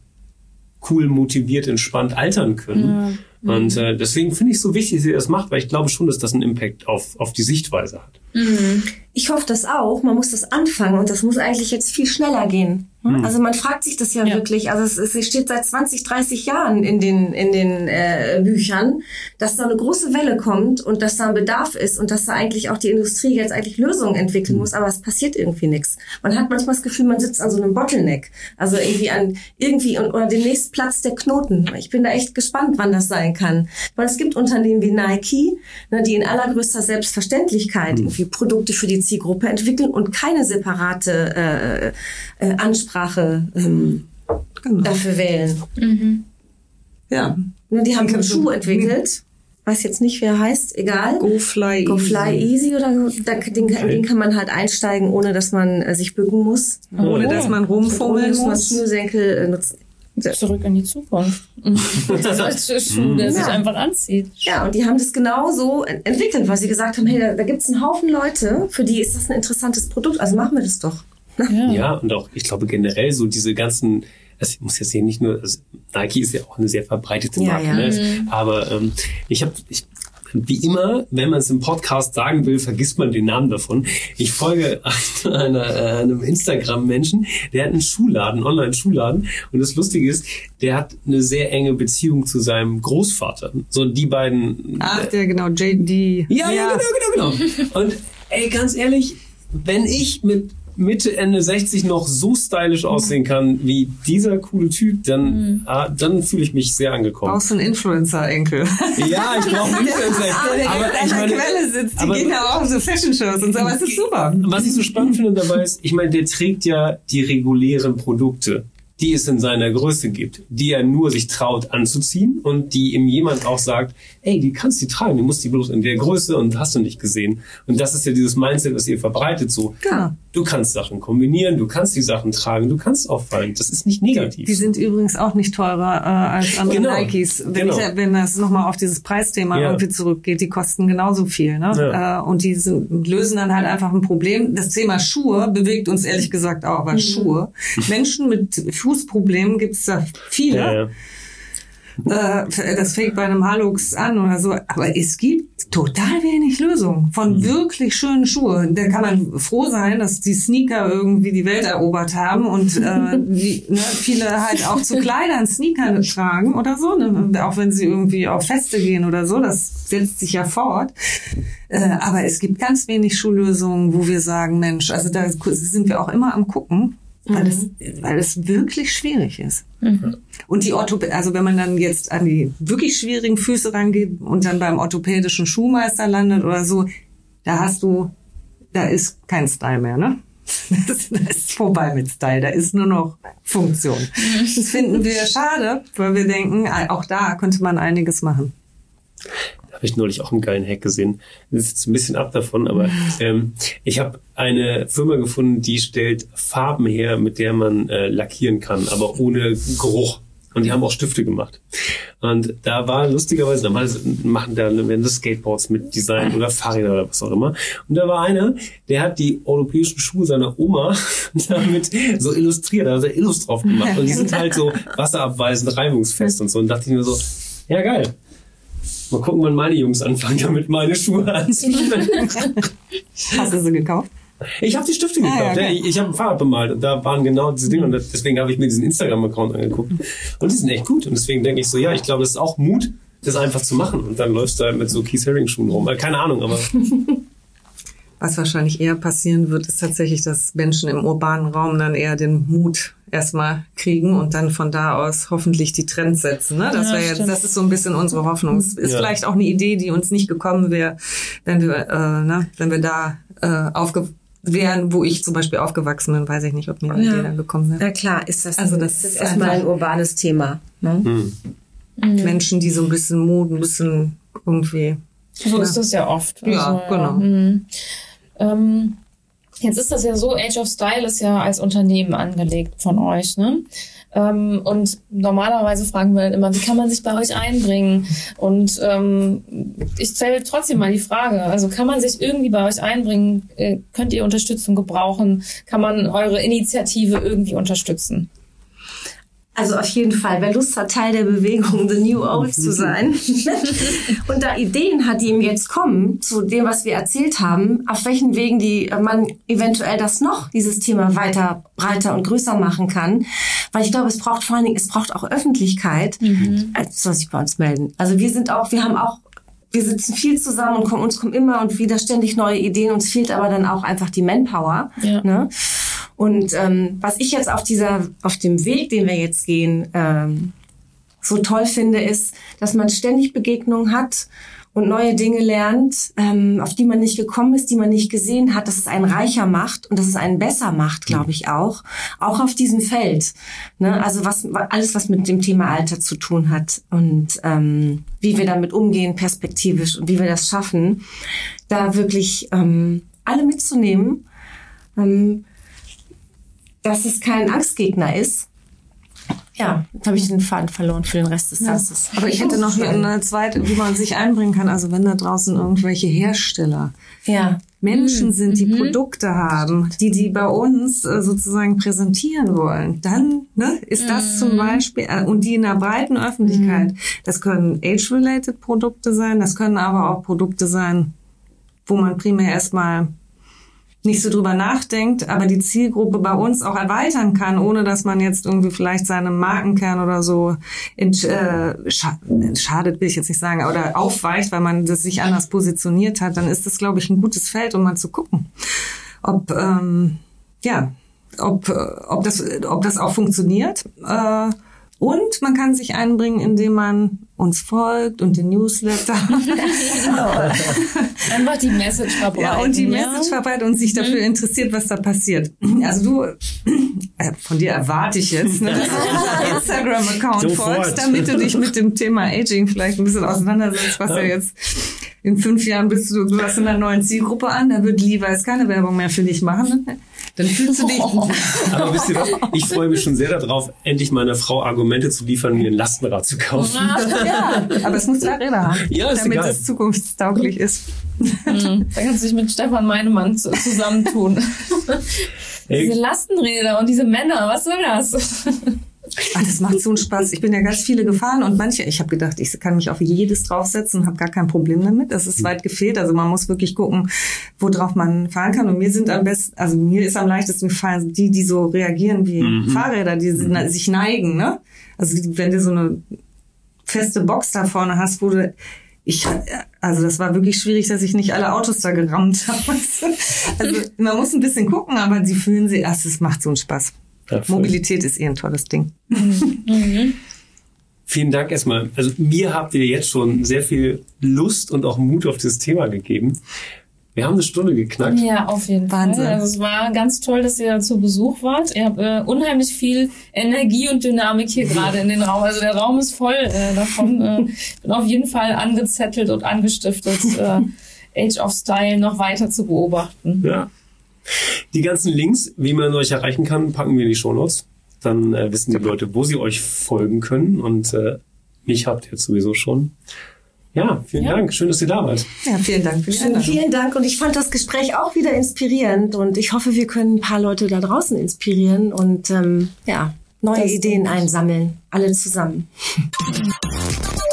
cool, motiviert, entspannt altern können. Ja. Und äh, deswegen finde ich es so wichtig, dass ihr das macht, weil ich glaube schon, dass das einen Impact auf, auf die Sichtweise hat. Mhm. Ich hoffe das auch. Man muss das anfangen und das muss eigentlich jetzt viel schneller gehen. Mhm. Also man fragt sich das ja, ja. wirklich. Also es, es, steht seit 20, 30 Jahren in den in den äh, Büchern, dass da eine große Welle kommt und dass da ein Bedarf ist und dass da eigentlich auch die Industrie jetzt eigentlich Lösungen entwickeln mhm. muss. Aber es passiert irgendwie nichts. Man hat manchmal das Gefühl, man sitzt an so einem Bottleneck. Also irgendwie an irgendwie oder demnächst Platz der Knoten. Ich bin da echt gespannt, wann das sein kann. Weil es gibt Unternehmen wie Nike, ne, die in allergrößter Selbstverständlichkeit mhm. irgendwie Produkte für die Zielgruppe entwickeln und keine separate äh, äh, Ansprache ähm, genau. dafür wählen. Mhm. Ja. Ne, die haben einen Schuh entwickelt. Weiß jetzt nicht, wer er heißt, egal. Go Fly Go Fly Easy, oder den, den kann man halt einsteigen, ohne dass man äh, sich bücken muss. Ohne oh. dass man rumfummeln muss. man Schnürsenkel äh, nutzen. Zurück in die Zukunft. das ist Schuh, der ja. sich einfach anzieht. Ja, und die haben das genauso entwickelt, weil sie gesagt haben, hey, da, da gibt es einen Haufen Leute, für die ist das ein interessantes Produkt, also machen wir das doch. Ja, ja und auch, ich glaube generell so diese ganzen, also ich muss jetzt hier nicht nur, also Nike ist ja auch eine sehr verbreitete Marke, ja, ja. Ne? Mhm. aber ähm, ich habe, ich Wie immer, wenn man es im Podcast sagen will, vergisst man den Namen davon. Ich folge einer, äh, einem Instagram-Menschen, der hat einen Schuhladen, einen Online-Schuhladen. Und das Lustige ist, der hat eine sehr enge Beziehung zu seinem Großvater. So die beiden. Ach, der genau, JD. Ja, ja, ja genau, genau, genau. Und ey, ganz ehrlich, wenn ich mit Mitte, Ende 60 noch so stylisch aussehen kann wie dieser coole Typ, dann, mhm. ah, dann fühle ich mich sehr angekommen. Brauchst du einen Influencer-Enkel? Ja, ich brauche einen Influencer-Enkel. aber der ich meine, Quelle sitzt, die aber, gehen ja auch so Fashion-Shows und so, aber es ist super. Was ich so spannend finde dabei ist, ich meine, der trägt ja die regulären Produkte die es in seiner Größe gibt, die er nur sich traut anzuziehen und die ihm jemand auch sagt, ey, die kannst du tragen, du musst die bloß in der Größe und hast du nicht gesehen. Und das ist ja dieses Mindset, was ihr verbreitet so. Ja. Du kannst Sachen kombinieren, du kannst die Sachen tragen, du kannst auffallen. Das ist nicht negativ. Die, sind übrigens auch nicht teurer äh, als andere genau. Nikes. Wenn, genau. ich, wenn das nochmal auf dieses Preisthema ja. irgendwie zurückgeht, die kosten genauso viel. Ne? Ja. Äh, und die sind, lösen dann halt einfach ein Problem. Das Thema Schuhe bewegt uns ehrlich gesagt auch, aber mhm. Schuhe. Menschen mit Fußproblemen gibt es da viele. Ja, das fängt bei einem Halux an oder so. Aber es gibt total wenig Lösungen von mhm. wirklich schönen Schuhen. Da kann man froh sein, dass die Sneaker irgendwie die Welt erobert haben und äh, die, ne, viele halt auch zu Kleidern Sneaker tragen oder so, ne? auch wenn sie irgendwie auf Feste gehen oder so. Das setzt sich ja fort. Äh, aber es gibt ganz wenig Schullösungen, wo wir sagen, Mensch, also da sind wir auch immer am gucken weil, es, mhm. weil es wirklich schwierig ist. Mhm. Und die Orthopädie, also wenn man dann jetzt an die wirklich schwierigen Füße rangeht und dann beim orthopädischen Schuhmeister landet oder so, da hast du, da ist kein Style mehr, ne? Das, ist vorbei mit Style, da ist nur noch Funktion. Das finden wir schade, weil wir denken, auch da könnte man einiges machen habe ich neulich auch einen geilen Hack gesehen. Das ist jetzt ein bisschen ab davon, aber ähm, ich habe eine Firma gefunden, die stellt Farben her, mit der man äh, lackieren kann, aber ohne Geruch. Und die haben auch Stifte gemacht. Und da war lustigerweise, normalerweise machen da werden das Skateboards mit Design oder Fahrräder oder was auch immer. Und da war einer, der hat die europäischen Schuhe seiner Oma damit so illustriert, da hat er Illust drauf gemacht. Und die sind halt so wasserabweisend, reibungsfest und so. Und dachte ich mir so, ja geil. Mal gucken, wann meine Jungs anfangen, damit meine Schuhe anziehen. Hast du sie gekauft? Ich habe die Stifte gekauft. Ah, ja, okay. Ich, ich habe ein Fahrrad bemalt und da waren genau diese Dinge und deswegen habe ich mir diesen Instagram-Account angeguckt und die sind echt gut und deswegen denke ich so, ja, ich glaube, es ist auch Mut, das einfach zu machen und dann läufst du halt mit so Keith Haring Schuhen rum. Äh, keine Ahnung, aber Was wahrscheinlich eher passieren wird, ist tatsächlich, dass Menschen im urbanen Raum dann eher den Mut erstmal kriegen und dann von da aus hoffentlich die Trends setzen. Ne? Das ja, wäre jetzt, das ist so ein bisschen unsere Hoffnung. Es ist ja. vielleicht auch eine Idee, die uns nicht gekommen wäre, wenn wir, äh, ne, wenn wir da äh, aufge wären, wo ich zum Beispiel aufgewachsen bin, weiß ich nicht, ob mir eine ja. Idee dann gekommen wäre. Ja klar, ist das, also das, das ist erstmal ein urbanes Thema. Ne? Hm. Menschen, die so ein bisschen Mut, ein bisschen irgendwie. So ist das ja oft. Also, ja, genau. Mhm. Ähm, jetzt ist das ja so, Age of Style ist ja als Unternehmen angelegt von euch, ne? Ähm, und normalerweise fragen wir immer, wie kann man sich bei euch einbringen? Und ähm, ich stelle trotzdem mal die Frage, also kann man sich irgendwie bei euch einbringen? Äh, könnt ihr Unterstützung gebrauchen? Kann man eure Initiative irgendwie unterstützen? Also auf jeden Fall, wer Lust hat, Teil der Bewegung The New Old zu sein und da Ideen hat, die ihm jetzt kommen, zu dem, was wir erzählt haben, auf welchen Wegen die äh, man eventuell das noch, dieses Thema weiter, breiter und größer machen kann. Weil ich glaube, es braucht vor allen Dingen, es braucht auch Öffentlichkeit, mhm. als soll sich bei uns melden. Also wir sind auch, wir haben auch wir sitzen viel zusammen und kommen, uns kommen immer und wieder ständig neue Ideen. Uns fehlt aber dann auch einfach die Manpower. Ja. Ne? Und ähm, was ich jetzt auf dieser, auf dem Weg, den wir jetzt gehen, ähm, so toll finde, ist, dass man ständig Begegnungen hat und neue Dinge lernt, ähm, auf die man nicht gekommen ist, die man nicht gesehen hat, dass es einen reicher macht und dass es einen besser macht, glaube ich auch, auch auf diesem Feld. Ne? Also was alles, was mit dem Thema Alter zu tun hat und ähm, wie wir damit umgehen, perspektivisch und wie wir das schaffen, da wirklich ähm, alle mitzunehmen. Ähm, dass es kein Angstgegner ist. Ja, jetzt habe ich den Faden verloren für den Rest des ja. Satzes. Aber ich hätte noch eine zweite, wie man sich einbringen kann. Also wenn da draußen irgendwelche Hersteller ja. Menschen mhm. sind, die mhm. Produkte haben, die die bei uns äh, sozusagen präsentieren wollen, dann ne, ist das mhm. zum Beispiel, äh, und die in der breiten Öffentlichkeit, mhm. das können age-related Produkte sein, das können aber auch Produkte sein, wo man primär erstmal nicht so drüber nachdenkt, aber die Zielgruppe bei uns auch erweitern kann, ohne dass man jetzt irgendwie vielleicht seinem Markenkern oder so in, äh, schadet, will ich jetzt nicht sagen, oder aufweicht, weil man das sich anders positioniert hat, dann ist das, glaube ich, ein gutes Feld, um mal zu gucken, ob ähm, ja, ob, äh, ob, das, ob das auch funktioniert. Äh, und man kann sich einbringen, indem man uns folgt und den Newsletter. genau. Einfach die Message verbreiten. Ja, und die ja. Message verbreiten und sich dafür mhm. interessiert, was da passiert. Also du, äh, von dir erwarte ich jetzt, ne, dass du Instagram-Account folgst, damit du dich mit dem Thema Aging vielleicht ein bisschen auseinandersetzt, was ja jetzt in fünf Jahren bist du, du hast in einer neuen Zielgruppe an, da wird Levi's keine Werbung mehr für dich machen. Dann fühlst du dich. Aber wisst ihr was? Ich freue mich schon sehr darauf, endlich meiner Frau Argumente zu liefern, mir ein Lastenrad zu kaufen. Ja, aber es muss zwei Räder haben, ja, ist damit egal. es zukunftstauglich ist. Mhm. Dann kannst du dich mit Stefan Meinemann zusammentun. Diese Lastenräder und diese Männer, was soll das? Ach, das macht so einen Spaß. Ich bin ja ganz viele gefahren und manche, ich habe gedacht, ich kann mich auf jedes draufsetzen und habe gar kein Problem damit. Das ist weit gefehlt. Also man muss wirklich gucken, worauf man fahren kann. Und mir sind am besten, also mir ist am leichtesten gefallen, die, die so reagieren wie mhm. Fahrräder, die mhm. sich neigen. Ne? Also wenn du so eine feste Box da vorne hast, wo du ich, also das war wirklich schwierig, dass ich nicht alle Autos da gerammt habe. Also man muss ein bisschen gucken, aber sie fühlen sich, ach, es macht so einen Spaß. Ja, Mobilität ist eh ein tolles Ding. Mhm. Vielen Dank erstmal. Also mir habt ihr jetzt schon sehr viel Lust und auch Mut auf dieses Thema gegeben. Wir haben eine Stunde geknackt. Ja, auf jeden Wahnsinn. Fall. Also es war ganz toll, dass ihr zu Besuch wart. Ihr habt äh, unheimlich viel Energie und Dynamik hier gerade in den Raum. Also der Raum ist voll äh, davon. Äh, bin auf jeden Fall angezettelt und angestiftet, äh, Age of Style noch weiter zu beobachten. Ja. Die ganzen Links, wie man euch erreichen kann, packen wir in die Shownotes. Dann äh, wissen die Leute, wo sie euch folgen können. Und äh, mich habt ihr jetzt sowieso schon. Ja, vielen ja. Dank. Schön, dass ihr da wart. Ja, vielen Dank. Für die vielen Dank. Und ich fand das Gespräch auch wieder inspirierend. Und ich hoffe, wir können ein paar Leute da draußen inspirieren und ähm, ja, neue das Ideen einsammeln. Alle zusammen.